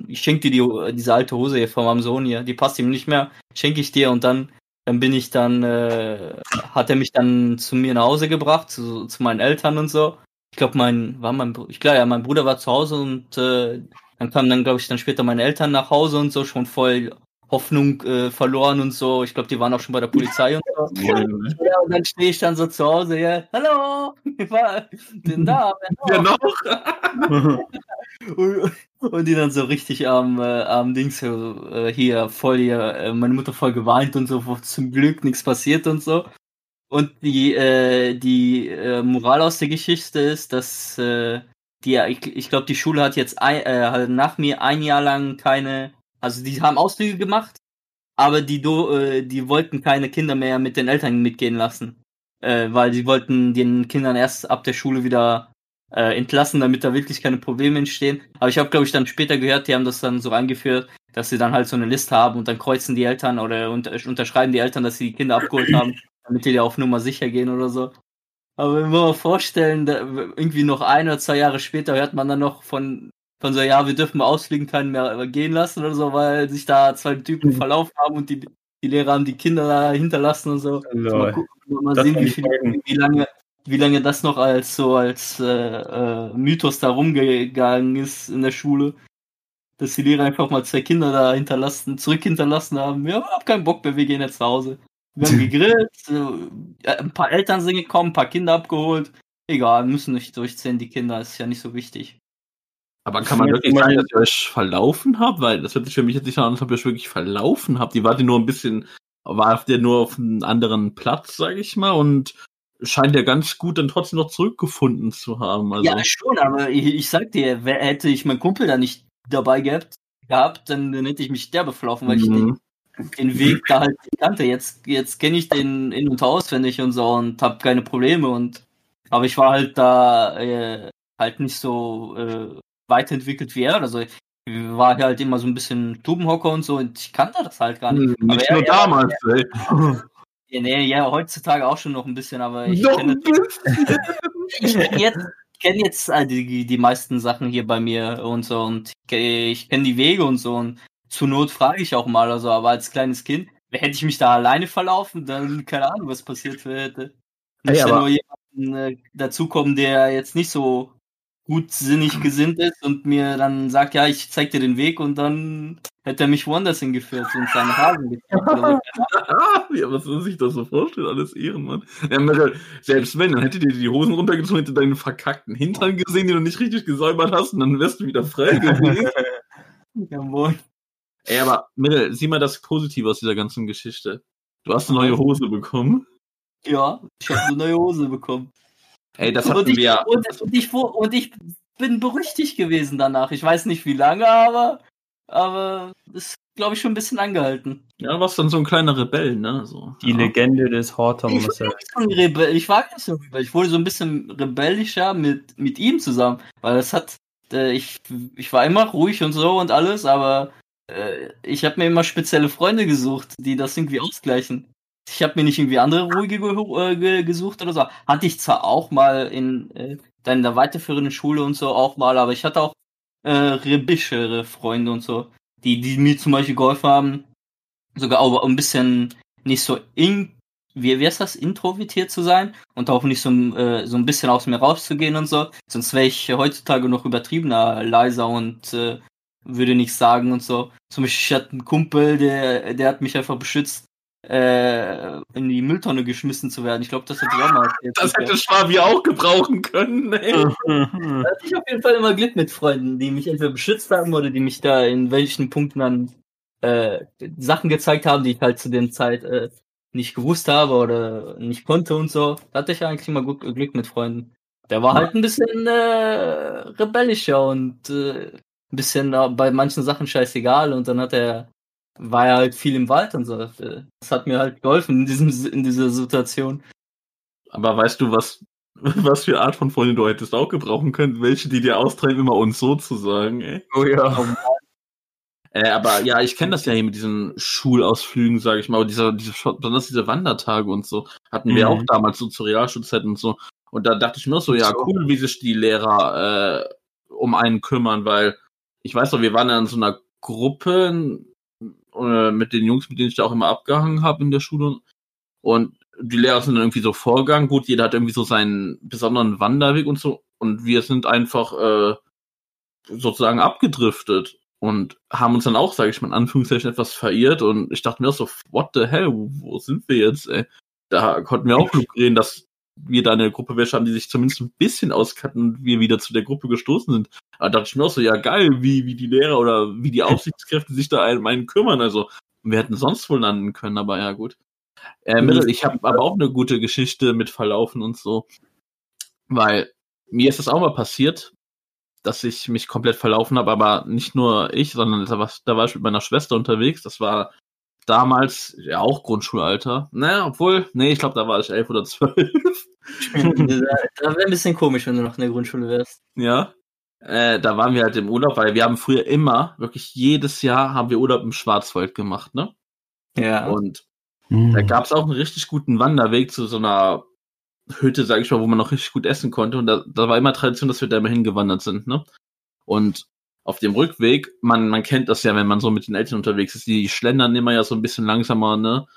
ich schenke dir die, diese alte Hose hier von meinem Sohn hier, die passt ihm nicht mehr, schenke ich dir. Und dann, dann bin ich dann, äh, hat er mich dann zu mir nach Hause gebracht, zu, zu meinen Eltern und so. Ich glaube, mein, war mein, ich glaube, ja, mein Bruder war zu Hause und äh, dann kamen dann, glaube ich, dann später meine Eltern nach Hause und so, schon voll Hoffnung äh, verloren und so. Ich glaube, die waren auch schon bei der Polizei und so. Ja, und dann stehe ich dann so zu Hause, ja, hallo, ich war denn da? Ja, noch. und, und, die dann so richtig am, äh, am Dings äh, hier voll hier, äh, meine Mutter voll geweint und so, zum Glück nichts passiert und so. Und die, äh, die äh, Moral aus der Geschichte ist, dass die, ich, ich glaube, die Schule hat jetzt ein, nach mir ein Jahr lang keine also die haben Ausflüge gemacht, aber die, äh, die wollten keine Kinder mehr mit den Eltern mitgehen lassen. Äh, weil sie wollten den Kindern erst ab der Schule wieder äh, entlassen, damit da wirklich keine Probleme entstehen. Aber ich habe, glaube ich, dann später gehört, die haben das dann so eingeführt, dass sie dann halt so eine Liste haben und dann kreuzen die Eltern oder unterschreiben die Eltern, dass sie die Kinder abgeholt haben, damit die da auf Nummer sicher gehen oder so. Aber wenn wir mal vorstellen, irgendwie noch ein oder zwei Jahre später hört man dann noch von von so, ja, wir dürfen ausfliegen keinen mehr gehen lassen oder so, weil sich da zwei Typen mhm. verlaufen haben und die, die Lehrer haben die Kinder da hinterlassen und so. Also mal, gucken, mal sehen, wie, viel, wie, lange, wie lange das noch als so als äh, äh, Mythos da rumgegangen ist in der Schule. Dass die Lehrer einfach mal zwei Kinder da hinterlassen, zurück hinterlassen haben. Ja, hab keinen Bock mehr, wir gehen jetzt nach Hause. Wir haben gegrillt, äh, ein paar Eltern sind gekommen, ein paar Kinder abgeholt. Egal, müssen nicht durchziehen, die Kinder, ist ja nicht so wichtig. Aber kann man wirklich sagen, dass ihr euch verlaufen habt? Weil das hört sich für mich jetzt nicht an, als ob ihr euch wirklich verlaufen habt. Die wart ihr nur ein bisschen, wart ihr nur auf einem anderen Platz, sag ich mal, und scheint ja ganz gut dann trotzdem noch zurückgefunden zu haben. Also. Ja, schon, aber ich, ich sag dir, hätte ich meinen Kumpel da nicht dabei gehabt, gehabt dann, dann hätte ich mich derbe verlaufen, weil mhm. ich den, den Weg da halt kannte. Jetzt, jetzt kenne ich den in- und auswendig und so und hab keine Probleme und aber ich war halt da äh, halt nicht so äh, weiterentwickelt wie er. Also ich war halt immer so ein bisschen Tubenhocker und so und ich kannte das halt gar nicht. Hm, nicht aber nur er, damals, er, ey. Ja, nee, ja, heutzutage auch schon noch ein bisschen, aber ich kenne ich kenn jetzt, kenn jetzt äh, die, die meisten Sachen hier bei mir und so und ich, kenne die Wege und so und zur Not frage ich auch mal, also aber als kleines Kind, hätte ich mich da alleine verlaufen, dann keine Ahnung, was passiert hätte. Nicht hey, nur jemanden äh, dazukommen, der jetzt nicht so gutsinnig gesinnt ist und mir dann sagt, ja, ich zeig dir den Weg und dann hätte er mich woanders hingeführt und seine Hasen gezeigt. ja, was soll sich das so vorstellen? Alles Ehrenmann. Ja, selbst wenn, dann hätte dir die Hosen runtergezogen, hätte deinen verkackten Hintern gesehen, den du nicht richtig gesäubert hast und dann wärst du wieder frei gewesen. ja, moin. Ey, aber Mittel, sieh mal das Positive aus dieser ganzen Geschichte. Du hast eine neue Hose bekommen. Ja, ich habe eine neue Hose bekommen. Ey, das hatten und ich, wir. Und, und, ich, und ich bin berüchtigt gewesen danach. Ich weiß nicht wie lange, aber, aber ist, glaube ich, schon ein bisschen angehalten. Ja, warst dann so ein kleiner Rebell, ne? So, Die ja. Legende des Horton. Ich, war so Rebell. ich war nicht so Rebell. Ich wurde so ein bisschen rebellischer mit, mit ihm zusammen, weil es hat, äh, ich, ich war immer ruhig und so und alles, aber äh, ich habe mir immer spezielle Freunde gesucht, die das irgendwie ausgleichen. Ich habe mir nicht irgendwie andere ruhige äh, gesucht oder so. Hatte ich zwar auch mal in, äh, in der weiterführenden Schule und so auch mal, aber ich hatte auch äh, rebellischere Freunde und so, die, die mir zum Beispiel geholfen haben, sogar auch ein bisschen nicht so in, wie, wie ist das, introvertiert zu sein und auch nicht so, äh, so ein bisschen aus mir rauszugehen und so. Sonst wäre ich heutzutage noch übertriebener, leiser und äh, würde nichts sagen und so. Zum Beispiel, ich hatte einen Kumpel, der, der hat mich einfach beschützt, äh, in die Mülltonne geschmissen zu werden. Ich glaube, das hätte ich auch mal erzählt. Das hätte Schwabi auch gebrauchen können, ey. da hatte ich auf jeden Fall immer Glück mit Freunden, die mich entweder beschützt haben oder die mich da in welchen Punkten dann äh, Sachen gezeigt haben, die ich halt zu der Zeit äh, nicht gewusst habe oder nicht konnte und so. Da hatte ich eigentlich immer gut, Glück mit Freunden. Der war halt ein bisschen äh, rebellischer und äh, ein bisschen äh, bei manchen Sachen scheißegal und dann hat er war er halt viel im Wald und so. Das hat mir halt geholfen in diesem in dieser Situation. Aber weißt du, was was für Art von Freunde du hättest auch gebrauchen können? Welche, die dir austreiben, immer uns so zu sagen, ey. Oh ja. Äh, aber ja, ich kenne das ja hier mit diesen Schulausflügen, sage ich mal, aber diese, diese, besonders diese Wandertage und so, hatten wir Mhm. auch damals so zur Realschulzeit und so. Und da dachte ich mir auch so, ja, cool, wie sich die Lehrer äh, um einen kümmern, weil ich weiß doch, wir waren ja in so einer Gruppe äh, mit den Jungs, mit denen ich da auch immer abgehangen habe in der Schule. Und die Lehrer sind dann irgendwie so vorgegangen. Gut, jeder hat irgendwie so seinen besonderen Wanderweg und so. Und wir sind einfach äh, sozusagen abgedriftet und haben uns dann auch, sage ich mal, in Anführungszeichen etwas verirrt. Und ich dachte mir auch so, what the hell, wo, sind wir jetzt, ey? Da konnten wir auch Glück reden, dass wir da eine Gruppe welche haben, die sich zumindest ein bisschen auskannten und wir wieder zu der Gruppe gestoßen sind. Da dachte ich mir auch so, ja geil, wie, wie die Lehrer oder wie die Aufsichtskräfte sich da um einen kümmern. Also, wir hätten sonst wohl landen können, aber ja, gut. Äh, Mittel, ich habe aber auch eine gute Geschichte mit Verlaufen und so. Weil mir ist das auch mal passiert, dass ich mich komplett verlaufen habe, aber nicht nur ich, sondern da war, da war ich mit meiner Schwester unterwegs. Das war damals ja auch Grundschulalter. Naja, obwohl, nee, ich glaube, da war ich elf oder zwölf. das wäre ein bisschen komisch, wenn du noch in der Grundschule wärst. ja. Äh, da waren wir halt im Urlaub, weil wir haben früher immer, wirklich jedes Jahr haben wir Urlaub im Schwarzwald gemacht, ne? Ja. Und da gab es auch einen richtig guten Wanderweg zu so einer Hütte, sag ich mal, wo man noch richtig gut essen konnte. Und da, da war immer Tradition, dass wir da immer hingewandert sind, ne? Und auf dem Rückweg, man, man kennt das ja, wenn man so mit den Eltern unterwegs ist, die schlendern immer ja so ein bisschen langsamer, ne?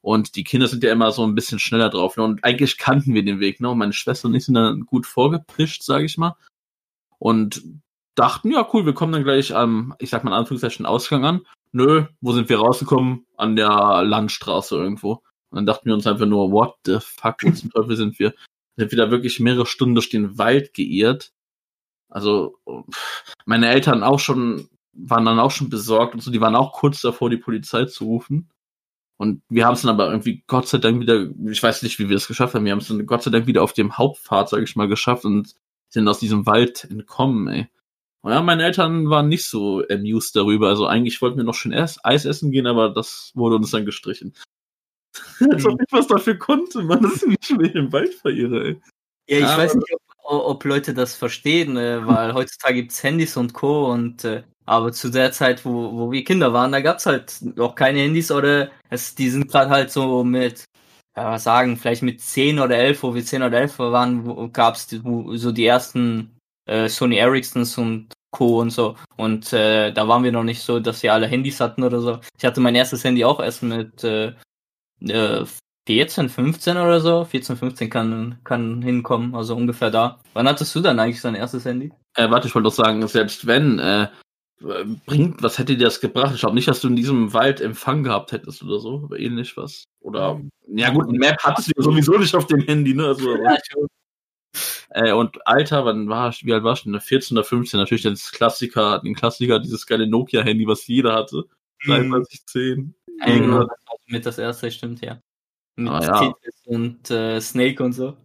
Und die Kinder sind ja immer so ein bisschen schneller drauf, ne? Und eigentlich kannten wir den Weg, ne? Und meine Schwester und ich sind dann gut vorgepischt, sag ich mal. Und dachten, ja, cool, wir kommen dann gleich am, ich sag mal in Anführungszeichen, Ausgang an. Nö, wo sind wir rausgekommen? An der Landstraße irgendwo. Und dann dachten wir uns einfach nur, what the fuck, wo zum Teufel sind wir? Sind wir da wirklich mehrere Stunden durch den Wald geirrt. Also, meine Eltern auch schon, waren dann auch schon besorgt und so, die waren auch kurz davor, die Polizei zu rufen. Und wir haben es dann aber irgendwie Gott sei Dank wieder, ich weiß nicht, wie wir es geschafft haben, wir haben es dann Gott sei Dank wieder auf dem Hauptpfad, sag ich mal, geschafft und sind aus diesem Wald entkommen, ey. Und ja, meine Eltern waren nicht so amused darüber. Also eigentlich wollten wir noch schön Eis, Eis essen gehen, aber das wurde uns dann gestrichen. Als ob ich was dafür konnte, man, das ist wie ich mich im Wald verirre, ey. Ja, ich Aber- weiß nicht, ob, ob Leute das verstehen, äh, weil heutzutage gibt's Handys und Co. und äh, aber zu der Zeit, wo, wo wir Kinder waren, da gab's halt noch keine Handys oder es, die sind gerade halt so mit, ja, was sagen, vielleicht mit 10 oder 11, wo wir 10 oder 11 waren, die, wo, so die ersten äh, Sony Ericssons und Co. und so. Und äh, da waren wir noch nicht so, dass wir alle Handys hatten oder so. Ich hatte mein erstes Handy auch erst mit äh, äh, 14, 15 oder so. 14, 15 kann, kann hinkommen, also ungefähr da. Wann hattest du dann eigentlich dein erstes Handy? Äh, warte, ich wollte doch sagen, selbst wenn, äh, bringt, was hätte dir das gebracht? Ich glaube nicht, dass du in diesem Wald Empfang gehabt hättest oder so, aber ähnlich was. Oder, ja gut, ein Map hattest du ja sowieso nicht auf dem Handy, ne? Also, äh, und Alter, wann war ich, wie alt warst du denn? 14 oder 15, natürlich das Klassiker, den Klassiker, dieses geile Nokia-Handy, was jeder hatte. 2310. Ja, genau, das war mit das erste, stimmt, ja. Mit Ah, ja. Und äh, Snake und so.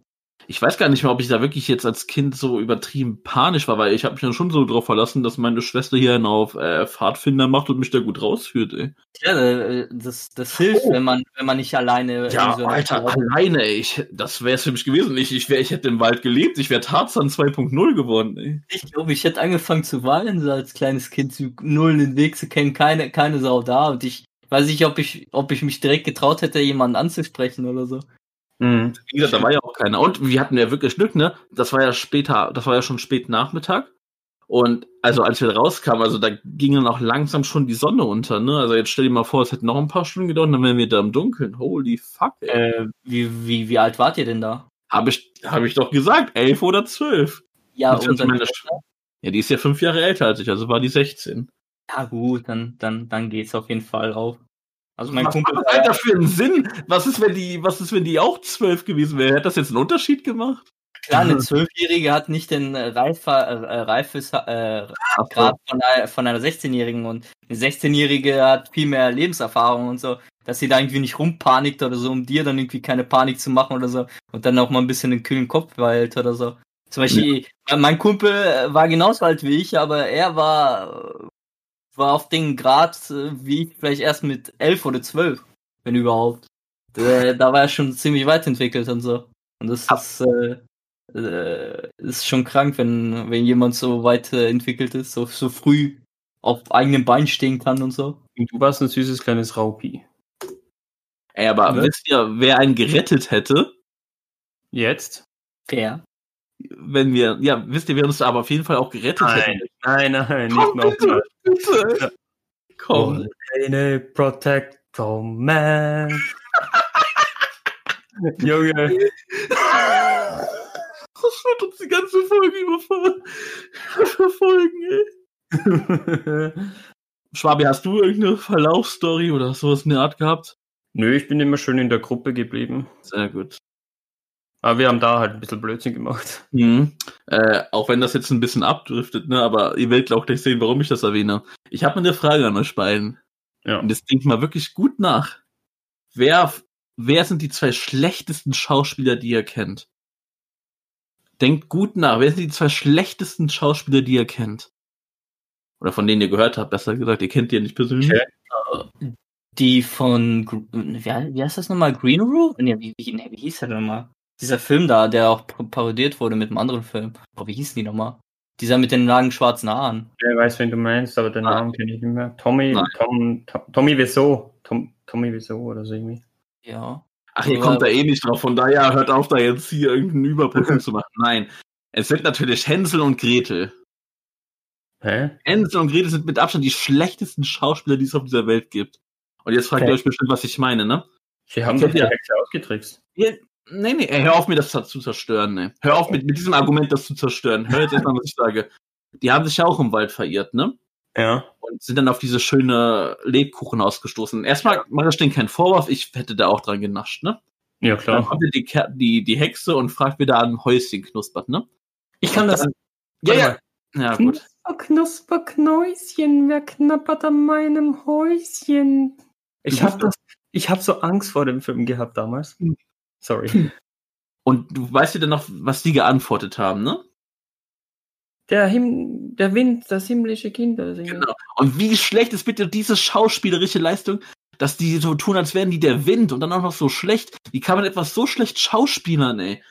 Ich weiß gar nicht mehr, ob ich da wirklich jetzt als Kind so übertrieben panisch war, weil ich habe mich dann schon so drauf verlassen, dass meine Schwester hier einen auf äh, Pfadfinder macht und mich da gut rausführt, ey. Ja, äh, das, das hilft, Oh. wenn man, wenn man nicht alleine Ja, so Alter, Stadt- alleine, ey. Ich, das wäre es für mich gewesen. Ich, ich, wär, ich hätte im Wald gelebt. Ich wäre Tarzan 2.0 geworden, ey. Ich glaube, ich hätte angefangen zu weinen, so als kleines Kind, zu null den Weg zu kennen, keine, keine Sau da und ich weiß nicht, ob ich, ob ich mich direkt getraut hätte, jemanden anzusprechen oder so. Mhm. Wie gesagt, da war ja auch keiner. Und wir hatten ja wirklich Glück, ne? Das war ja später, das war ja schon spät Nachmittag. Und also als wir rauskamen, also da ging dann auch langsam schon die Sonne unter, ne? Also jetzt stell dir mal vor, es hätte noch ein paar Stunden gedauert, dann wären wir da im Dunkeln. Holy fuck, ey. Äh, wie, wie, wie alt wart ihr denn da? Habe ich, hab ich doch gesagt, elf oder zwölf. Ja, Das und meine Sch- Ja, die ist ja fünf Jahre älter als ich, also war die 16. ja gut, dann, dann, dann geht's auf jeden Fall auf. Also mein was Kumpel, macht das Alter für einen Sinn? Was ist, wenn die, was ist, wenn die auch zwölf gewesen wäre? Hätte das jetzt einen Unterschied gemacht? klar, eine Zwölfjährige hat nicht den äh, Reifer, äh, Reifes äh, Grad von einer, von einer 16-Jährigen und eine 16-Jährige hat viel mehr Lebenserfahrung und so, dass sie da irgendwie nicht rumpanikt oder so, um dir dann irgendwie keine Panik zu machen oder so und dann auch mal ein bisschen den kühlen Kopf behält oder so. Zum Beispiel, mein Kumpel äh, war genauso alt wie ich, aber er war, äh, war auf den Grad äh, wie ich vielleicht erst mit elf oder zwölf, wenn überhaupt. Äh, da war er schon ziemlich weit entwickelt und so. Und das ist, äh, äh, ist schon krank, wenn, wenn jemand so weit äh, entwickelt ist, so, so früh auf eigenem Bein stehen kann und so. Und du warst ein süßes kleines Raupi. Ey, aber Ne? wisst ihr, wer einen gerettet hätte, Jetzt? Fair. wenn wir, ja, wisst ihr, wer uns aber auf jeden Fall auch gerettet Nein, hätte? nein, nein, nicht Komm, nochmal. Bitte. Komm. Keine Protector Man. Junge. Das wird uns die ganze Folge überfallen. verfolgen, ey. Schwabi, hast du irgendeine Verlaufsstory oder sowas in der Art gehabt? Nö, ich bin immer schön in der Gruppe geblieben. Sehr gut. Aber wir haben da halt ein bisschen Blödsinn gemacht. Mhm. Äh, auch wenn das jetzt ein bisschen abdriftet, ne, aber ihr werdet auch gleich sehen, warum ich das erwähne. Ich habe eine Frage an euch beiden. Ja. Und jetzt denkt mal wirklich gut nach. Wer, wer sind die zwei schlechtesten Schauspieler, die ihr kennt? Denkt gut nach. Wer sind die zwei schlechtesten Schauspieler, die ihr kennt? Oder von denen ihr gehört habt, besser gesagt. Ihr kennt die ja nicht persönlich. Okay. Die von, wie, heißt das nochmal? Green Room? Nee, wie, wie, nee, wie hieß der denn nochmal? Dieser Film da, der auch par- parodiert wurde mit einem anderen Film. Oh, wie hießen die nochmal? Dieser mit den langen schwarzen Haaren. Ich weiß, wen du meinst, aber den Ah. Namen kenne ich nicht mehr. Tommy, Nein. Tom, Tom, Tommy Wieso. Tom, Tommy Wieso oder so irgendwie. Ja. Ach, ihr Ja. kommt da eh nicht drauf. Von daher hört auf, da jetzt hier irgendeinen Überbrückung zu machen. Nein. Es sind natürlich Hänsel und Gretel. Hä? Hänsel und Gretel sind mit Abstand die schlechtesten Schauspieler, die es auf dieser Welt gibt. Und jetzt fragt Okay. ihr euch bestimmt, was ich meine, ne? Sie haben Ich doch die ja- Hexe ausgetrickst. Nee, nee, ey, hör auf, mir das zu zerstören, ne? Hör auf, mit, mit diesem Argument das zu zerstören. Hör jetzt erstmal, was ich sage. Die haben sich ja auch im Wald verirrt, ne? Ja. Und sind dann auf diese schöne Lebkuchen ausgestoßen. Erstmal mache ich denen keinen Vorwurf, ich hätte da auch dran genascht, ne? Ja, Dann klar. kommt ja die, die, die Hexe und fragt, wer da am Häuschen knuspert, ne? Ich kann das. Ja, ja. mal. Ja, gut. Knusper, Knusper, Knäuschen, wer knappert an meinem Häuschen? Ich Du hab bist- das, ich hab so Angst vor dem Film gehabt damals. Hm. Sorry. Und du weißt ja dann noch, was die geantwortet haben, ne? Der Him der Wind, das himmlische Kinder singen. Genau. Und wie schlecht ist bitte diese schauspielerische Leistung, dass die so tun, als wären die der Wind und dann auch noch so schlecht. Wie kann man etwas so schlecht schauspielern, ey?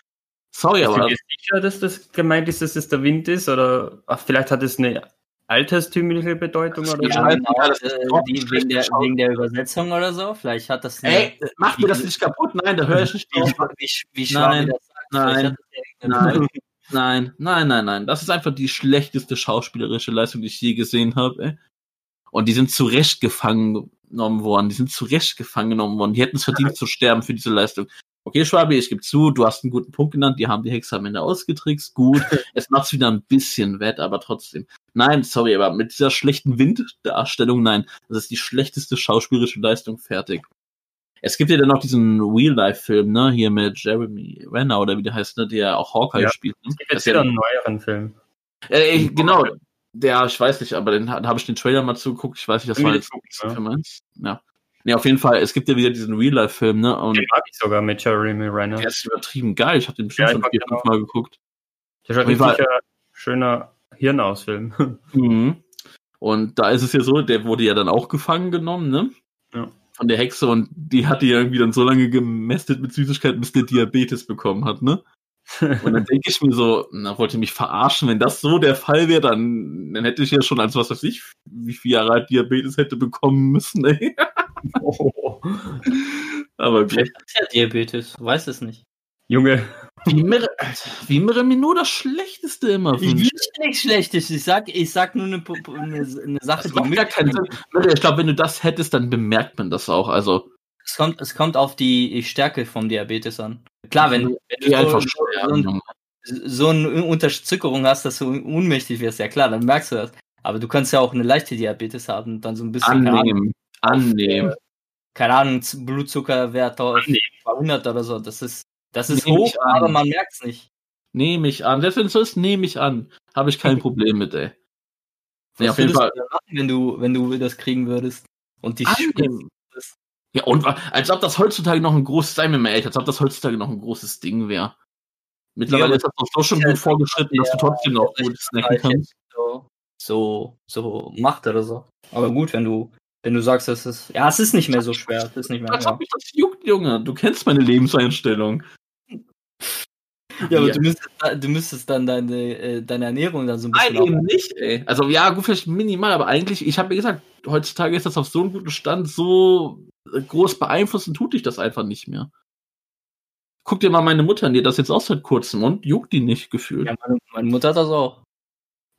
Sorry, Bist du aber dir sicher, dass das gemeint ist, dass es der Wind ist? Oder ach, vielleicht hat es eine alterstümliche Bedeutung oder Ja, so? Ja, scheiße, genau, das ist äh, die, wegen, der, wegen der Übersetzung oder so. Vielleicht hat das eine, ey, mach mir das nicht kaputt. Nein, da höre ich nicht wie, drauf. wie, Nein, das sagt. nein, irgendeine- Nein, nein, nein, nein. Das ist einfach die schlechteste schauspielerische Leistung, die ich je gesehen habe. Ey. Und die sind zu Recht gefangen genommen worden. Die sind zu Recht gefangen genommen worden. Die hätten es verdient zu sterben für diese Leistung. Okay, Schwabi, ich gebe zu, du hast einen guten Punkt genannt. Die haben die Hexe am Ende ausgetrickst. Gut, es macht's wieder ein bisschen wett, aber trotzdem. Nein, sorry, aber mit dieser schlechten Winddarstellung, nein. Das ist die schlechteste schauspielerische Leistung. Fertig. Es gibt ja dann noch diesen Real-Life-Film, ne, hier mit Jeremy Renner oder wie der heißt, ne, der auch Hawkeye Ja. spielt. Ne? Es gibt jetzt wieder einen neueren Film. äh, ich, genau. Der, ich weiß nicht, aber den habe ich den Trailer mal zugeguckt. Ich weiß nicht, das war jetzt für ja. Ja. Nee, auf jeden Fall, es gibt ja wieder diesen Real-Life-Film, ne? Und Den mag ich sogar mit Jeremy Renner. der ist übertrieben geil. Ich habe den bestimmt Ja, schon vier, fünf. Mal geguckt. Der schaut Fall- richtig schöner Hirnausfilm. Mhm. Und da ist es ja so, der wurde ja dann auch gefangen genommen, ne? Ja. Von der Hexe und die hat die irgendwie dann so lange gemästet mit Süßigkeiten, bis der Diabetes bekommen hat, ne? Und dann denke ich mir so, na, wollt ihr mich verarschen? Wenn das so der Fall wäre, dann, dann hätte ich ja schon als was weiß ich, wie viele Jahre alt Diabetes hätte bekommen müssen, ey. oh. Aber gut. Vielleicht hat er Diabetes, weiß es nicht. Junge, Wie mir nur das Schlechteste immer Ich nichts Schlechtes. Ich sag, ich sag nur eine, eine, eine Sache, Das macht gar keinen Sinn. Ich glaube, wenn du das hättest, dann bemerkt man das auch. Also, Es kommt, es kommt auf die Stärke vom Diabetes an. Klar, wenn, du- wenn die du einfach so, so, ein- so eine Unterzuckerung hast, dass du ohnmächtig wirst, ja klar, dann merkst du das. Aber du kannst ja auch eine leichte Diabetes haben und dann so ein bisschen, keine Ahnung, Annehmen. Annehmen. keine Ahnung Blutzuckerwert auf Annehmen. 200 oder so. Das ist, das ist Nehm hoch, aber man merkt es nicht. Nehme ich an. Selbst wenn es so ist, nehme ich an. Habe ich kein Problem mit, ey. Was auf jeden Fall. du machen, wenn du, wenn du das kriegen würdest? Und die Annehmen. Ja, und als ob das heutzutage noch ein großes, sei mir mal ehrlich, als ob das heutzutage noch ein großes Ding wäre. Mittlerweile Ja, ist das doch so schon ja, gut vorgeschritten, dass du ja, trotzdem noch ja, gut snacken ja, kannst. so, so, so macht oder so. Aber gut, wenn du, wenn du sagst, es ist, ja, es ist nicht mehr so schwer. Es ist nicht mehr, Als ja. ob mich das juckt, Junge. Du kennst meine Lebenseinstellung. Ja, aber Ja. du müsstest, du müsstest dann deine, äh, deine Ernährung dann so ein Nein, bisschen eben nicht, ey. Also ja, gut, vielleicht minimal, aber eigentlich, ich habe mir gesagt, heutzutage ist das auf so einem guten Stand, so äh, groß beeinflussen tut dich das einfach nicht mehr. Guck dir mal meine Mutter an, die hat das jetzt auch seit kurzem und juckt die nicht gefühlt. Ja, meine, meine Mutter hat das auch.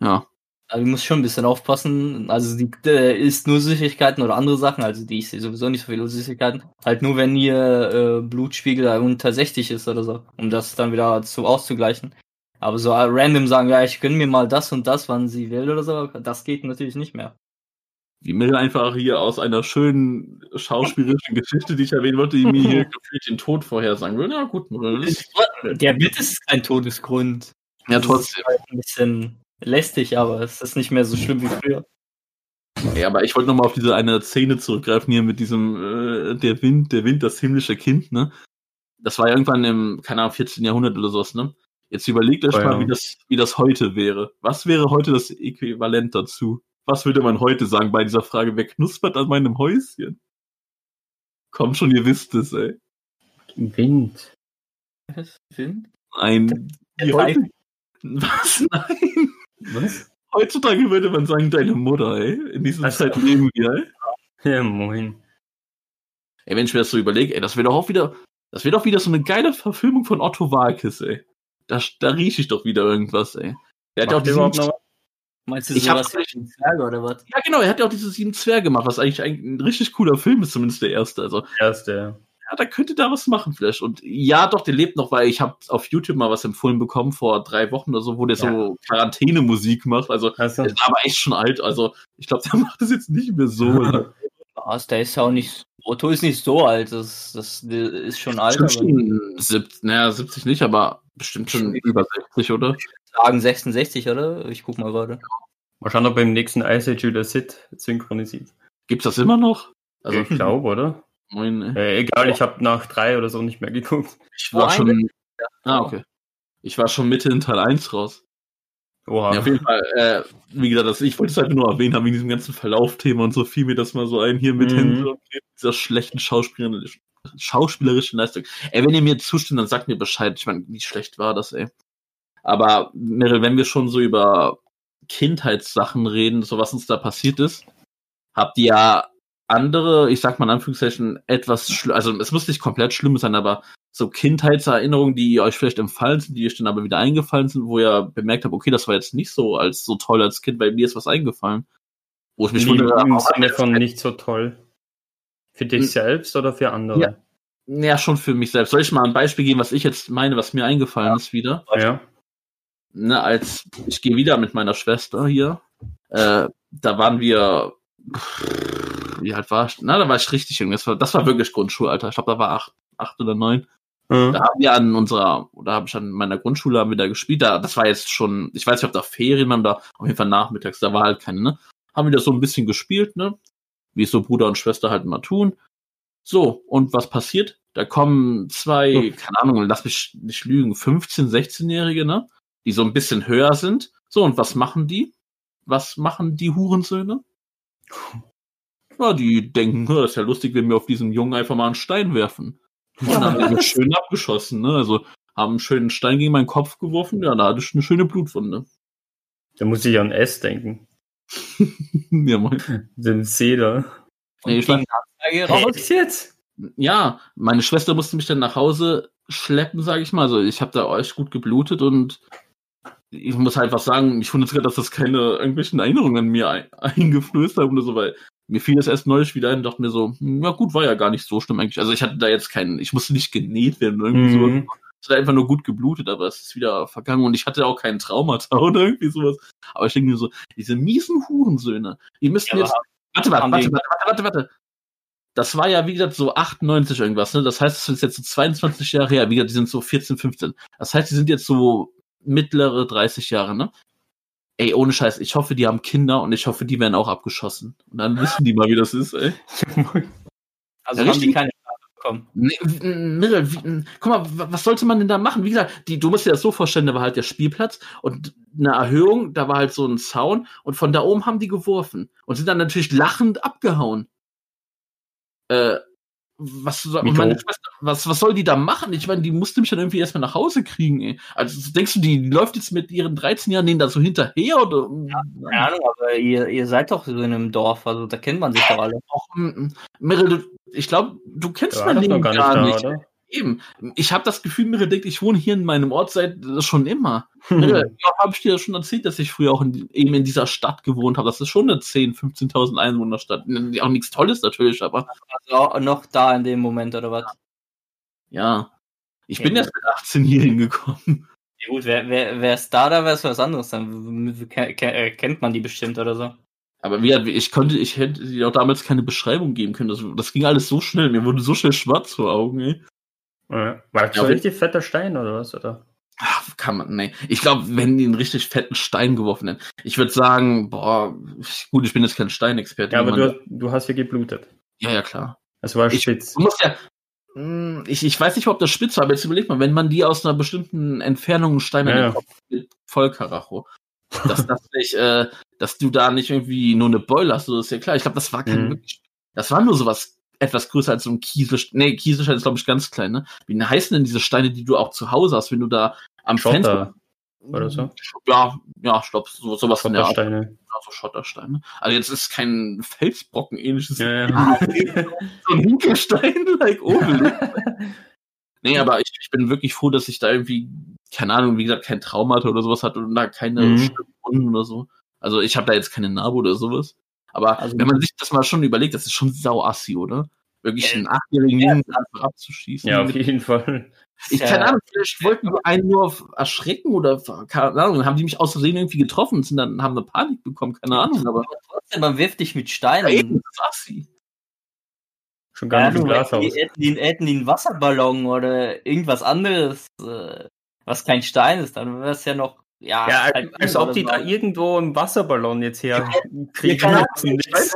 Ja. Aber die muss schon ein bisschen aufpassen. Also die äh, isst nur Süßigkeiten oder andere Sachen. Also die isst sowieso nicht so viele Süßigkeiten. Halt nur, wenn ihr äh, Blutspiegel unter 60 ist oder so. Um das dann wieder zu auszugleichen. Aber so äh, random sagen, ja, ich gönn mir mal das und das, wann sie will oder so, das geht natürlich nicht mehr. Die Mill einfach hier aus einer schönen schauspielerischen Geschichte, die ich erwähnen wollte, die mir hier gefühlt den Tod vorhersagen will. Ja, gut. ist- Diabetes ist kein Todesgrund. Ja, Das trotzdem. Ist halt ein bisschen lästig, aber es ist nicht mehr so schlimm wie früher. Ja, aber ich wollte nochmal auf diese eine Szene zurückgreifen hier mit diesem, äh, der Wind, der Wind, das himmlische Kind, ne? Das war ja irgendwann im, keine Ahnung, 14. Jahrhundert oder sowas, ne? Jetzt überlegt euch Oh, mal, ja. wie das, wie das heute wäre. Was wäre heute das Äquivalent dazu? Was würde man heute sagen bei dieser Frage, wer knuspert an meinem Häuschen? Kommt schon, ihr wisst es, ey. Wind. Wind? Ein, Der die heute, was? Nein. Was? Heutzutage würde man sagen, deine Mutter, ey. In dieser Also- Zeit leben wir, ey. Ja, moin. Ey, wenn ich mir das so überlege, ey, das wäre doch auch wieder, das wäre doch wieder so eine geile Verfilmung von Otto Walkes, ey. Da, da rieche ich doch wieder irgendwas, ey. Er hat ja auch überhaupt diesen, noch? Meinst du Ich sowas ein Zwerge oder was? ja genau, er hat ja auch diese sieben Zwerge gemacht, was eigentlich ein, ein richtig cooler Film ist, zumindest der erste. Also, Erste. ja, da könnte da was machen vielleicht. Und ja, doch, der lebt noch, weil ich habe auf YouTube mal was empfohlen bekommen vor drei Wochen oder so, wo der so Quarantänemusik macht. Also, Also, der ist aber echt schon alt. Also, ich glaube, der macht das jetzt nicht mehr so. lang. Was, der ist ja auch nicht. Otto ist nicht so alt, das, das, der ist schon alt. Schon 70, naja, 70 nicht, aber bestimmt schon über 60, oder? sagen 66, oder? Ich guck mal gerade. mal schauen, ob beim nächsten Ice Age wieder Sid synchronisiert. Gibt's das immer noch? Also, ich glaube, oder? Moin, ey. Äh, egal, ich habe nach drei oder so nicht mehr geguckt. Ich war Wo schon. Ah, okay. Ich war schon Mitte in Teil 1 raus. Oha. Ja, auf jeden Fall, äh, wie gesagt, das, ich wollte es halt nur erwähnen haben, wegen diesem ganzen Verlaufthema und so fiel mir das mal so ein, hier mit Mhm. hin, dieser schlechten schauspielerischen, schauspielerischen Leistung. Ey, wenn ihr mir zustimmt, dann sagt mir Bescheid. Ich meine, wie schlecht war das, ey. Aber, Meryl, wenn wir schon so über Kindheitssachen reden, so was uns da passiert ist, habt ihr ja andere, ich sag mal in Anführungszeichen, etwas, schl- also es muss nicht komplett schlimm sein, aber so Kindheitserinnerungen, die euch vielleicht empfallen sind, die euch dann aber wieder eingefallen sind, wo ihr bemerkt habt, okay, das war jetzt nicht so als so toll als Kind, weil mir ist was eingefallen. Wo ich mich wundere, Im aber- Sinne von nicht so toll. Für dich Hm. selbst oder für andere? Ja. ja, schon für mich selbst. Soll ich mal ein Beispiel geben, was ich jetzt meine, was mir eingefallen ist wieder? Ja. Ne, als ich gehe wieder mit meiner Schwester hier, äh, da waren wir, wie alt war ich? Na, da war ich richtig jung. Das war, das war wirklich Grundschulalter. Ich glaube, da war acht, acht oder neun. Mhm. Da haben wir an unserer, oder habe ich an meiner Grundschule haben wir da gespielt. Da, das war jetzt schon, ich weiß nicht, ob da Ferien waren, da auf jeden Fall nachmittags, da war halt keine, ne? Haben wir da so ein bisschen gespielt, ne? Wie es so Bruder und Schwester halt immer tun. So, und was passiert? Da kommen zwei, Hm. keine Ahnung, lass mich nicht lügen, 15-, 16-Jährige, ne? Die so ein bisschen höher sind. So, und was machen die? Was machen die Hurensöhne? Ja, die denken, "Ja, das ist ja lustig, wenn wir auf diesen Jungen einfach mal einen Stein werfen. Und dann haben die mich schön abgeschossen, ne? Also haben einen schönen Stein gegen meinen Kopf geworfen, ja, da hatte ich eine schöne Blutwunde. Da muss ich an S denken. ja, moin. Den da. Nee, ich Hey, raus. jetzt? ja, meine Schwester musste mich dann nach Hause schleppen, sage ich mal. Also ich habe da echt gut geblutet und ich muss halt was sagen, ich wundere gerade, dass das keine irgendwelchen Erinnerungen an mir ein, eingeflößt haben oder so, weil mir fiel das erst neulich wieder ein und dachte mir so, hm, ja gut, war ja gar nicht so schlimm eigentlich. Also ich hatte da jetzt keinen, ich musste nicht genäht werden oder irgendwie Mhm. so. Es hat einfach nur gut geblutet, aber es ist wieder vergangen und ich hatte auch keinen Traumata oder irgendwie sowas. Aber ich denke mir so, diese miesen Hurensöhne, die müssten Ja, jetzt. Warte, warte, warte, warte, warte, warte, warte. Das war ja, wie gesagt, so 98 irgendwas, ne? Das heißt, es ist jetzt so 22 Jahre her. Wie gesagt, die sind so 14, 15. Das heißt, die sind jetzt so mittlere 30 Jahre, ne? Ey, ohne Scheiß, ich hoffe, die haben Kinder und ich hoffe, die werden auch abgeschossen. Und dann wissen die mal, wie das ist, ey. Also Ja, haben die keine Strafe bekommen. Nee, wie, guck mal, wa- was sollte man denn da machen? Wie gesagt, die, du musst dir das so vorstellen, da war halt der Spielplatz und eine Erhöhung, da war halt so ein Zaun und von da oben haben die geworfen und sind dann natürlich lachend abgehauen. Äh, was, meine Schwester, was, was soll die da machen? Ich meine, die musste mich dann irgendwie erstmal nach Hause kriegen, ey. Also denkst du, die, läuft jetzt mit ihren 13 Jahren denen da so hinterher oder? Keine Ahnung, aber ihr, ihr seid doch so in einem Dorf, also da kennt man sich doch alle. Du, ich glaube, du kennst Der mein Leben gar gar nicht nicht. da? Eben. Ich habe das Gefühl, Mirre denkt, ich wohne hier in meinem Ort seit äh, schon immer. Ja, habe ich dir ja schon erzählt, dass ich früher auch in, eben in dieser Stadt gewohnt habe. Das ist schon eine 10.000, 15.000 Einwohnerstadt. Auch nichts Tolles natürlich, aber Also noch da in dem Moment, oder was? ja. Ich Ja, bin erst mit 18 hier hingekommen. Ja gut, wer, wer, wer ist da, da wäre es was anderes. Dann ke- ke- kennt man die bestimmt oder so. Aber wie, ich konnte, ich hätte dir auch damals keine Beschreibung geben können. Das, das ging alles so schnell. Mir wurde so schnell schwarz vor Augen, ey. Ja. War das so aber- richtig fetter Stein oder was? Oder? Ach, kann man, nee. Ich glaube, wenn die einen richtig fetten Stein geworfen hätten. Ich würde sagen, boah, gut, ich bin jetzt kein Steinexperte. Ja, aber du, du hast ja geblutet. ja, ja, klar. Es war Ich- spitz. Du musst ja, Hm, ich, ich weiß nicht, ob das spitz war, aber jetzt überleg mal, wenn man die aus einer bestimmten Entfernung einen Stein Ja, ja. Mit Vollkaracho, dass das nicht, äh, dass du da nicht irgendwie nur eine Beule hast, so ist ja klar. Ich glaube, das war kein Mhm. wirklich, das war nur sowas etwas größer als so ein Kieselstein. Nee, Kieselstein ist, glaube ich, ganz klein, ne? Wie heißen denn diese Steine, die du auch zu Hause hast, wenn du da am Fenster. Schotter oder so. Ja, ja, ich glaube, so, sowas in der Art. Also Schottersteine. Also jetzt ist kein Felsbrocken ähnliches. Ja, ja. so ein Hinkelstein, like Obelix. Nee, aber ich, ich bin wirklich froh, dass ich da irgendwie, keine Ahnung, wie gesagt, kein Trauma hatte oder sowas hatte und da keine Mhm. Wunden oder so. Also ich habe da jetzt keine Narbe oder sowas. Aber Also- wenn man sich das mal schon überlegt, das ist schon sauassi, oder? Wirklich Ja. einen achtjährigen Ja. Jungen einfach abzuschießen. ja, auf jeden Fall. ich Ja. keine Ahnung, vielleicht wollten die einen nur auf erschrecken oder keine Ahnung, dann haben die mich aus Versehen irgendwie getroffen und sind dann haben eine Panik bekommen, keine Ahnung, aber Trotzdem, man wirft dich mit ja, Steinen. eben, das ist assi. Schon gar nicht im Glashaus. die, hätten, die, hätten die einen Wasserballon oder irgendwas anderes, äh, was kein Stein ist, dann wäre es ja noch, ja, Ja, halt als ob die da irgendwo einen Wasserballon jetzt her Ja, kriegen. müssen. vielleicht,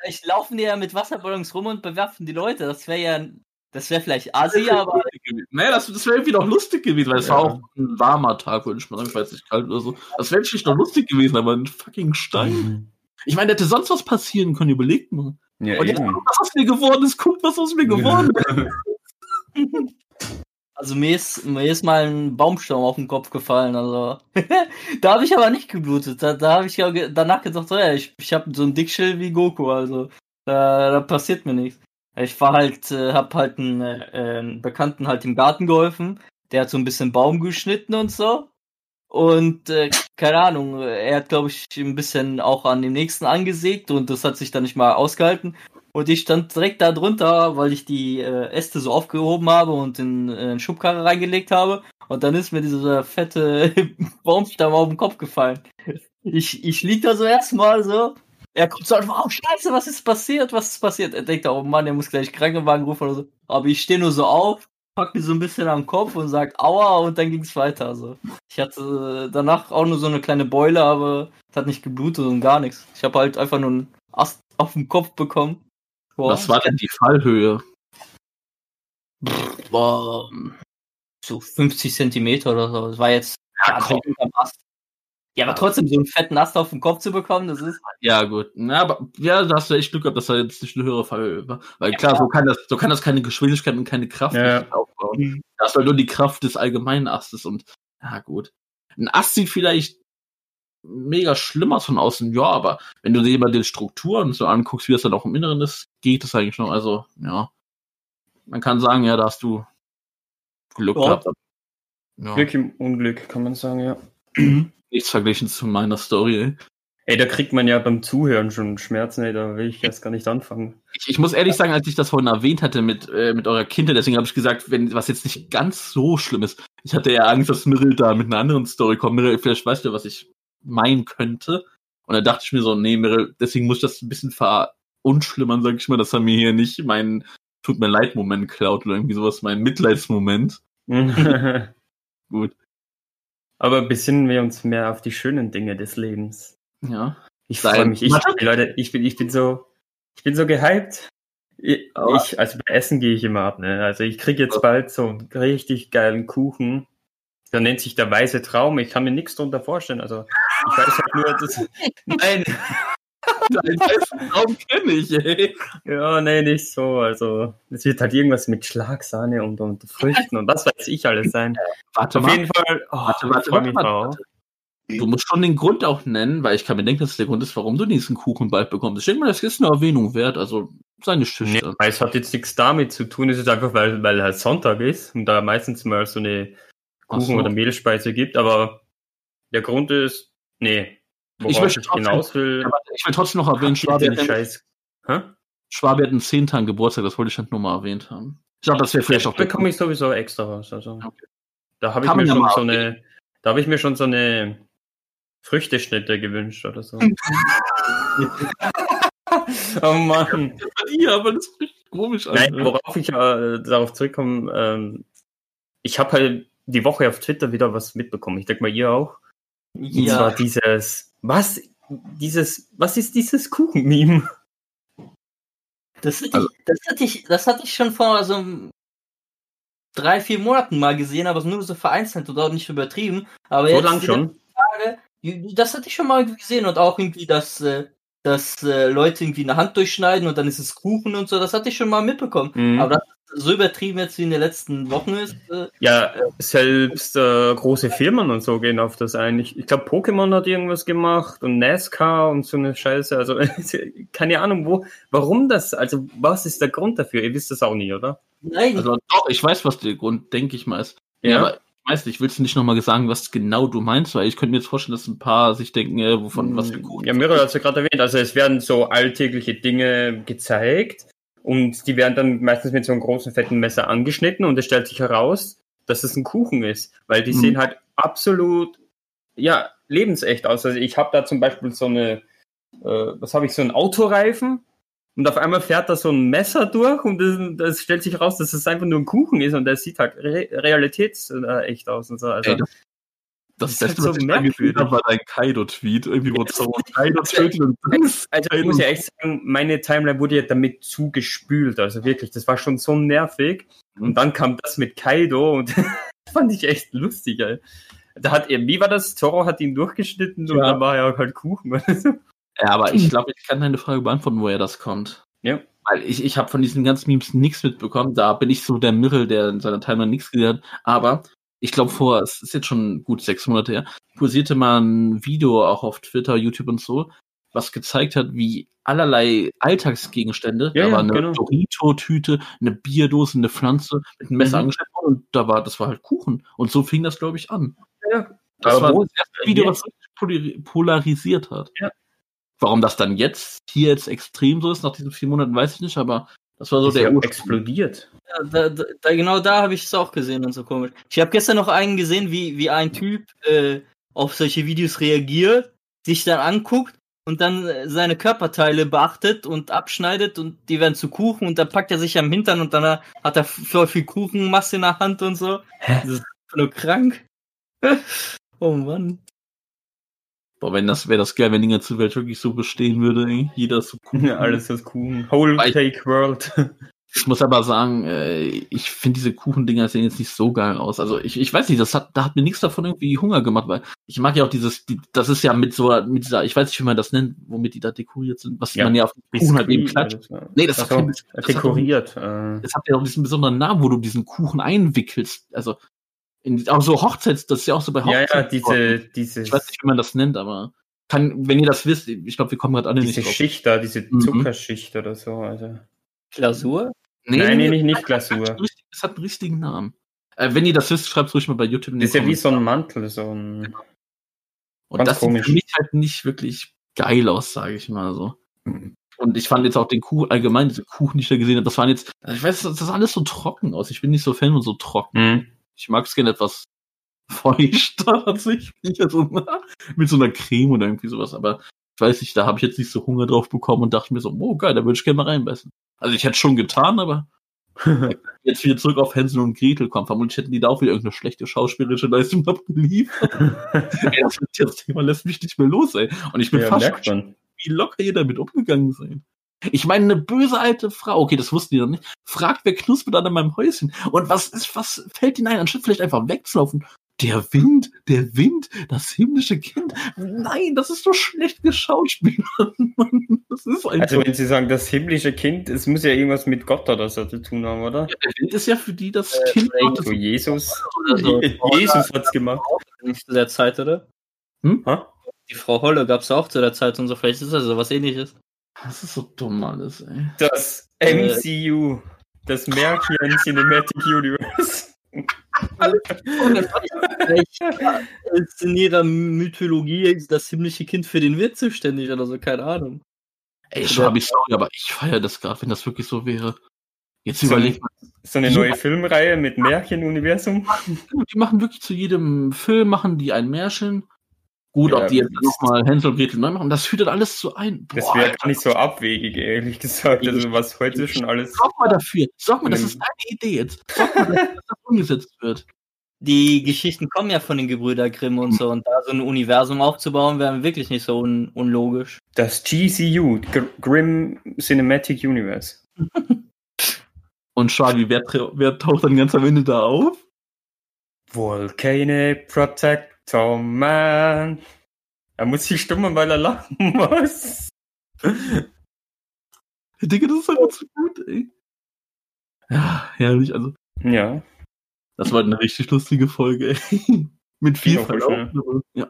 vielleicht laufen die ja mit Wasserballons rum und bewerfen die Leute. Das wäre ja, das wäre vielleicht Asi, aber Naja, das, das wäre irgendwie noch lustig gewesen, weil es Ja. war auch ein warmer Tag, würde ich mal sagen, ich weiß nicht, kalt oder so. Das wäre vielleicht noch lustig gewesen, aber ein fucking Stein. Ich meine, hätte sonst was passieren können, überlegt mal. Ja, Und jetzt eben. guckt, was aus mir geworden ist, guckt, was aus mir geworden ist. also mir ist, mir ist mal ein Baumstamm auf den Kopf gefallen. Also da habe ich aber nicht geblutet. Da, da habe ich ja danach gedacht, so, ja, ich, ich habe so ein Dickschild wie Goku, also da, da passiert mir nichts. Ich war halt, äh, hab halt einen, äh, Bekannten halt im Garten geholfen. Der hat so ein bisschen Baum geschnitten und so. Und äh, keine Ahnung, er hat, glaube ich, ein bisschen auch an dem nächsten angesägt und das hat sich dann nicht mal ausgehalten. Und ich stand direkt da drunter, weil ich die äh, Äste so aufgehoben habe und in äh, Schubkarre reingelegt habe. Und dann ist mir dieser fette Baumstamm auf den Kopf gefallen. Ich, ich lieg da so erstmal so. Er kommt so, oh scheiße, was ist passiert? Was ist passiert? Er denkt, oh Mann, er muss gleich Krankenwagen rufen oder so. Aber ich stehe nur so auf, pack mir so ein bisschen am Kopf und sag aua und dann ging's weiter. Also ich hatte äh, danach auch nur so eine kleine Beule, aber es hat nicht geblutet und gar nichts. Ich habe halt einfach nur einen Ast auf den Kopf bekommen. Boah, Was war denn die Fallhöhe? Boah, so 50 Zentimeter oder so. Das war jetzt Ja, ja. Ja, aber trotzdem so einen fetten Ast auf den Kopf zu bekommen, das ist. Ja, gut. Na, aber ja, da hast du echt Glück gehabt, dass da jetzt nicht eine höhere Fallhöhe war. Weil klar, so kann das, so kann das keine Geschwindigkeit und keine Kraft Ja. aufbauen. Das ist halt nur die Kraft des allgemeinen Astes und ja gut. Ein Ast sieht vielleicht mega schlimm aus von außen, ja, aber wenn du dir mal die Strukturen so anguckst, wie das dann auch im Inneren ist, geht das eigentlich noch. Also, ja. man kann sagen, ja, da hast du Glück Ja. gehabt. Ja. Glück im Unglück, kann man sagen, ja. Nichts verglichen zu meiner Story. Ey. Ey, da kriegt man ja beim Zuhören schon Schmerzen, ey, da will ich erst gar nicht anfangen. Ich, ich muss ehrlich sagen, als ich das vorhin erwähnt hatte mit, äh, mit eurer Kindheit, deswegen habe ich gesagt, wenn was jetzt nicht ganz so schlimm ist. Ich hatte ja Angst, dass Mirrell da mit einer anderen Story kommt. Mirrell, vielleicht weißt du, was ich meinen könnte. Und dann dachte ich mir so, nee, Mirrell, deswegen muss ich das ein bisschen verunschlimmern, sag ich mal, dass er mir hier nicht meinen Tut mir leid Moment klaut oder irgendwie sowas, mein Mitleidsmoment. Gut. Aber besinnen wir uns mehr auf die schönen Dinge des Lebens. Ja. Ich freue mich. Ich. Leute, ich bin, ich bin so, ich bin so gehypt. Ich, also bei Essen gehe ich immer ab, ne? Also ich kriege jetzt bald so einen richtig geilen Kuchen. Der nennt sich der weiße Traum. Ich kann mir nichts drunter vorstellen. Also ich weiß halt nur, dass. Nein, Deinen besten Traum kenne ich, ey. ja, nee, nicht so. Also es wird halt irgendwas mit Schlagsahne und, und Früchten und was weiß ich alles sein. Warte Auf mal. jeden Fall. Oh, Warte, warte, warte, mich warte. Du musst schon den Grund auch nennen, weil ich kann mir denken, dass es der Grund ist, warum du diesen Kuchen bald bekommst. Ich denke mal, das ist eine Erwähnung wert, also sei nicht Nee, es hat jetzt nichts damit zu tun, es ist einfach, weil, weil halt Sonntag ist und da meistens mal so eine Kuchen- so. oder Mehlspeise gibt, aber der Grund ist, nee, Ich ich, möchte trotzdem- hinaus will, ich will trotzdem noch erwähnen, Schwabe hat, Scheiß. Hä? Schwabe hat einen 10 Tagen Geburtstag, das wollte ich halt nur mal erwähnt haben. Ich glaube, das wäre vielleicht auch der bekomme ich sowieso extra was. Also. Okay. Da habe ich Kann mir schon so eine, da habe ich mir schon so eine Früchteschnitte gewünscht oder so. oh Mann. Ja, aber das ist richtig komisch. Nein, Alter. worauf ich äh, darauf zurückkomme, ähm, ich habe halt die Woche auf Twitter wieder was mitbekommen. Ich denke mal, ihr auch. Und zwar Ja, dieses, was, dieses, was ist dieses Kuchen-Meme? das hatte, Also- ich, das, hatte ich, das hatte ich schon vor so drei, vier Monaten mal gesehen, aber nur so vereinzelt und auch nicht übertrieben. Aber So jetzt lang schon? Tage, das hatte ich schon mal irgendwie gesehen und auch irgendwie, dass, äh, dass äh, Leute irgendwie eine Hand durchschneiden und dann ist es Kuchen und so, das hatte ich schon mal mitbekommen. Mhm. Aber dass es so übertrieben jetzt wie in den letzten Wochen ist, äh, Ja, selbst äh, große Firmen und so gehen auf das ein. Ich, ich glaube, Pokémon hat irgendwas gemacht und NASCAR und so eine Scheiße. Also keine Ahnung, wo, warum das, also was ist der Grund dafür? Ihr wisst das auch nie, oder? nein, Also doch, ich weiß, was der Grund, denke ich mal, ist. Ja, aber ich weiß nicht, willst du nicht nochmal sagen, was genau du meinst? Weil ich könnte mir jetzt vorstellen, dass ein paar sich denken, äh, wovon, was für Kuchen. Ja, Miro hat es ja gerade erwähnt. Also es werden so alltägliche Dinge gezeigt und die werden dann meistens mit so einem großen fetten Messer angeschnitten und es stellt sich heraus, dass es ein Kuchen ist, weil die Mhm. sehen halt absolut ja lebensecht aus. Also ich habe da zum Beispiel so eine, äh, was habe ich so einen Autoreifen und auf einmal fährt da so ein Messer durch und das, das stellt sich heraus, dass es einfach nur ein Kuchen ist und der sieht halt re realitätsecht aus und so. Also Ey, das, das, ist halt Beste, so da merkwürdig. habe, war dein Kaido-Tweet. Irgendwie, wo so Kaido tötet und Also ich muss ja echt sagen, meine Timeline wurde ja damit zugespült. Also wirklich, das war schon so nervig. Und dann kam das mit Kaido und das fand ich echt lustig, ey. Da hat er, wie war das? Zoro hat ihn durchgeschnitten und Ja. dann war er halt Kuchen. Ja, aber ich glaube, ich kann deine Frage beantworten, woher das kommt. Ja. Weil ich, ich habe von diesen ganzen Memes nichts mitbekommen. Da bin ich so der Mirrell, der in seiner Timeline nichts gesehen hat. Aber ich glaube, vor, es ist jetzt schon gut sechs Monate her, kursierte mal ein Video auch auf Twitter, YouTube und so, was gezeigt hat, wie allerlei Alltagsgegenstände, Ja, da war eine genau. Dorito-Tüte, eine Bierdose, eine Pflanze mit einem Messer Mhm. angeschnitten worden und da war, das war halt Kuchen. Und so fing das, glaube ich, an. Ja. Das Aber war das erste Video, was polarisiert hat. Ja. Warum das dann jetzt hier jetzt extrem so ist, nach diesen vier Monaten, weiß ich nicht, aber das war so ist der ja explodiert. Ja, da, da, genau da habe ich es auch gesehen und so komisch. Ich habe gestern noch einen gesehen, wie, wie ein Typ äh, auf solche Videos reagiert, sich dann anguckt und dann äh, seine Körperteile beachtet und abschneidet und die werden zu Kuchen und dann packt er sich am Hintern und dann hat er voll viel Kuchenmasse in der Hand und so. Hä? Das ist nur krank. oh Mann. Boah, wenn das wäre das geil, wenn die ganze Welt wirklich so bestehen würde, ey. Jeder ist so cool. Ja, alles ist Kuchen. Whole Weil- Take World. Ich muss aber sagen, äh, ich finde diese Kuchendinger sehen jetzt nicht so geil aus. Also ich, ich weiß nicht, das hat, da hat mir nichts davon irgendwie Hunger gemacht, weil ich mag ja auch dieses, die, das ist ja mit so, mit dieser, ich weiß nicht, wie man das nennt, womit die da dekoriert sind, was Ja, man ja auf den Kuchen halt eben klatscht. oder so. Nee, das so, Biskuit, das hat dekoriert. Äh, Es hat ja auch diesen besonderen Namen, wo du diesen Kuchen einwickelst. Also, in, auch so Hochzeits, das ist ja auch so bei ja, Hochzeits. ja, diese, diese, Ich weiß nicht, wie man das nennt, aber kann, wenn ihr das wisst, ich glaube, wir kommen gerade alle diese nicht drauf. Schicht da, diese Mhm. Zuckerschicht oder so. Also. Glasur? Nein, nee, nicht, nicht Glasur. Es hat einen richtigen Namen. Äh, wenn ihr das wisst, schreibt es ruhig mal bei YouTube. Das ist ja wie so ein. Mantel, so ein. Und ganz das sieht komisch. für mich halt nicht wirklich geil aus, sage ich mal so. Mhm. Und ich fand jetzt auch den Kuchen, allgemein diese Kuchen, die ich da gesehen habe, das waren jetzt, ich weiß, das sah alles so trocken aus. Ich bin nicht so Fan von so trocken. Mhm. Ich mag es gerne etwas feuchter tatsächlich. Also, mit so einer Creme oder irgendwie sowas. Aber ich weiß nicht, da habe ich jetzt nicht so Hunger drauf bekommen und dachte mir so, oh geil, da würde ich gerne mal reinbeißen. Also ich hätte schon getan, aber jetzt wieder zurück auf Hänsel und Gretel kommen. Vermutlich hätten die da auch wieder irgendeine schlechte schauspielerische Leistung abgeliefert. ey, das, das Thema lässt mich nicht mehr los, ey. Und ich bin ja, fast man. wie locker ihr damit umgegangen seid. Ich meine, eine böse alte Frau, okay, das wussten die noch nicht, fragt, wer knuspert an meinem Häuschen. Und was ist, was fällt ihnen ein, anstatt vielleicht einfach wegzulaufen? Der Wind, der Wind, das himmlische Kind. Nein, das ist doch schlecht geschauspielert. Das ist einfach. Also, wenn Sie sagen, das himmlische Kind, es muss ja irgendwas mit Gott oder so zu tun haben, oder? der Wind ist ja für die das Äh, Kind. vielleicht Gottes. So Jesus. Jesus hat's gemacht. nicht zu der Zeit, oder? Ha? Die Frau Holle gab's auch zu der Zeit und so. Vielleicht ist das so was ähnliches. Das ist so dumm alles, ey. Das MCU. Das Märchen Cinematic Universe. Ist in ihrer Mythologie ist das himmlische Kind für den Wirt zuständig oder so, keine Ahnung. Ey, Schabi, sorry, aber ich feiere das gerade, wenn das wirklich so wäre. Jetzt überleg mal, So eine neue Filmreihe mit Märchenuniversum. die machen wirklich zu jedem Film, machen die ein Märchen. Gut, Ja, ob die jetzt nochmal Hänsel und Gretel neu machen, das führt dann alles zu ein. Das Boah, wäre gar nicht so abwegig, ehrlich gesagt. Also, was heute schon alles. Sorg mal dafür. Sorg mal, das ist deine Idee jetzt. Sorg mal, dass das umgesetzt wird. Die Geschichten kommen ja von den Gebrüder Grimm und so. Und da so ein Universum aufzubauen, wäre wirklich nicht so un unlogisch. Das GCU, Gr Grim Cinematic Universe. Und Shagi, wer, wer taucht dann ganz am Ende da auf? Volcanic Protector Man. Er muss sich stummen, weil er lachen muss. Digga, das ist einfach zu gut, ey. Ja, herrlich. Also, Ja. das war eine richtig lustige Folge, ey. Mit viel Verlauf. Ja.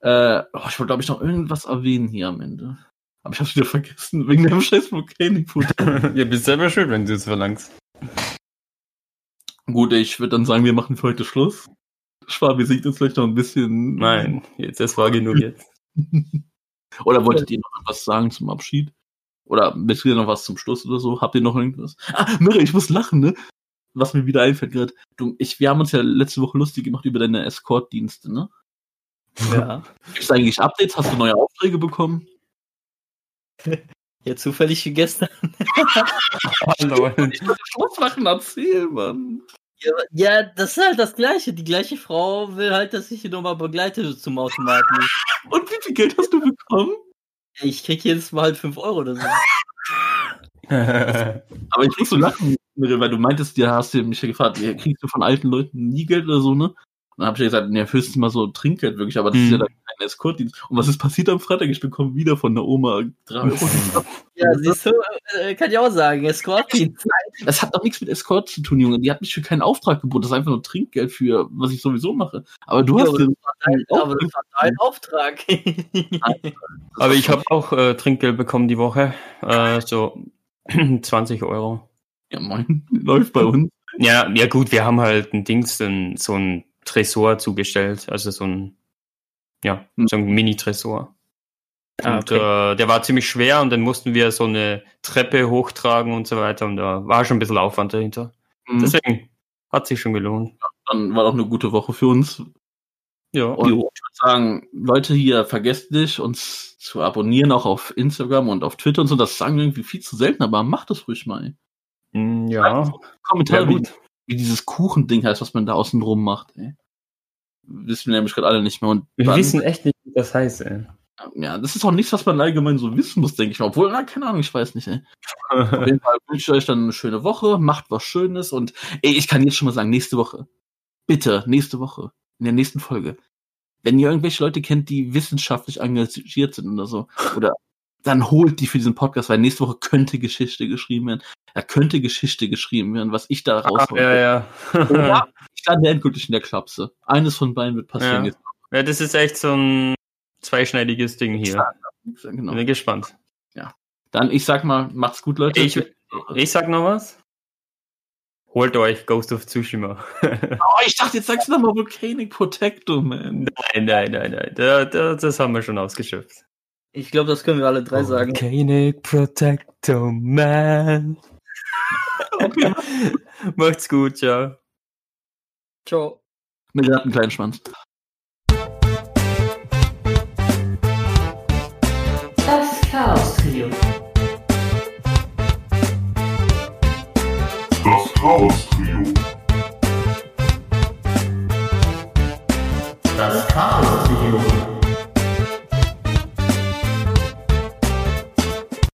Äh, oh, ich wollte, glaube ich, noch irgendwas erwähnen hier am Ende. Aber ich hab's wieder vergessen, wegen dem scheiß Volcanic-Foto. Ihr bist selber schuld, wenn du es verlangst. Gut, ich würde dann sagen, wir machen für heute Schluss. Schwabi singt jetzt vielleicht noch ein bisschen. Nein, jetzt, das war genug jetzt. Oder wolltet ihr noch was sagen zum Abschied? Oder ihr noch was zum Schluss oder so? Habt ihr noch irgendwas? Ah, Mirre, ich muss lachen, ne? Was mir wieder einfällt gerade. Wir haben uns ja letzte Woche lustig gemacht über deine Escort-Dienste, ne? Ja. Gibt's eigentlich Updates? Hast du neue Aufträge bekommen? Ja, zufällig wie gestern. Hallo. Ich wollte Schluss machen, erzähl, Mann. Ja, das ist halt das Gleiche. Die gleiche Frau will halt, dass ich sie nochmal begleite zum Automaten. Und wie viel Geld hast du bekommen? Ich krieg jedes Mal halt 5 Euro oder so. Aber ich muss so lachen, weil du meintest, ja, hast du mich ja gefragt, ja, kriegst du von alten Leuten nie Geld oder so, ne? Und dann hab ich ja gesagt, ne, höchstens mal so Trinkgeld wirklich, aber das ist Mhm. ja dann kein Escortdienst. Und was ist passiert am Freitag? Ich bekomme wieder von der Oma drei Euro. Ja, siehst du, äh, kann ich auch sagen. Escort-Dienst. Das hat doch nichts mit Escort zu tun, Junge. Die hat mich für keinen Auftrag geboten. Das ist einfach nur Trinkgeld für, was ich sowieso mache. Aber du Ja, hast aber den Aber das war dein Auftrag. Aber ich habe auch äh, Trinkgeld bekommen die Woche. Äh, so 20 Euro. Ja, moin. Läuft bei uns. Ja, ja gut, wir haben halt ein Dings, ein, so ein Tresor zugestellt. Also so ein, ja, Hm. so ein Mini-Tresor. Ah, Und äh, der war ziemlich schwer und dann mussten wir so eine Treppe hochtragen und so weiter. Und da war schon ein bisschen Aufwand dahinter. Mhm. Deswegen hat sich schon gelohnt. Dann war doch eine gute Woche für uns. Ja, Und ich würde sagen, Leute hier, vergesst nicht, uns zu abonnieren, auch auf Instagram und auf Twitter und so. Das sagen wir irgendwie viel zu selten, aber macht das ruhig mal. Mm, ja. Kommentare, Ja, gut. Wie dieses Kuchending heißt, was man da außen rum macht. Ey. Wissen wir nämlich gerade alle nicht mehr. Und Wir dann- wissen echt nicht, wie das heißt, ey. ja, das ist auch nichts, was man allgemein so wissen muss, denke ich mal. Obwohl, na, keine Ahnung, ich weiß nicht. Ey. Auf jeden Fall wünsche ich euch dann eine schöne Woche, macht was Schönes und ey, ich kann jetzt schon mal sagen, nächste Woche, bitte, nächste Woche, in der nächsten Folge, wenn ihr irgendwelche Leute kennt, die wissenschaftlich engagiert sind oder so, oder dann holt die für diesen Podcast, weil nächste Woche könnte Geschichte geschrieben werden. Da könnte Geschichte geschrieben werden, was ich da Ah, raushole. ja, ja. Oder ich lande endgültig in der Klapse. Eines von beiden wird passieren. Ja. ja, das ist echt so ein zweischneidiges Ding hier. Jetzt. Genau. Bin gespannt. Dann, ich sag mal, macht's gut, Leute. Ich, ich sag noch was. Holt euch Ghost of Tsushima. Oh, ich dachte, jetzt sagst du nochmal Volcanic Protector, man. nein, nein, nein, nein. Da, da, das haben wir schon ausgeschöpft. Ich glaube, das können wir alle drei sagen. Volcanic Protector Man. Okay. Macht's gut, ciao. Ciao. Mit hat einen kleinen Schwanz. Das Chaos Trio. Das Chaos Trio. Das Chaos Trio.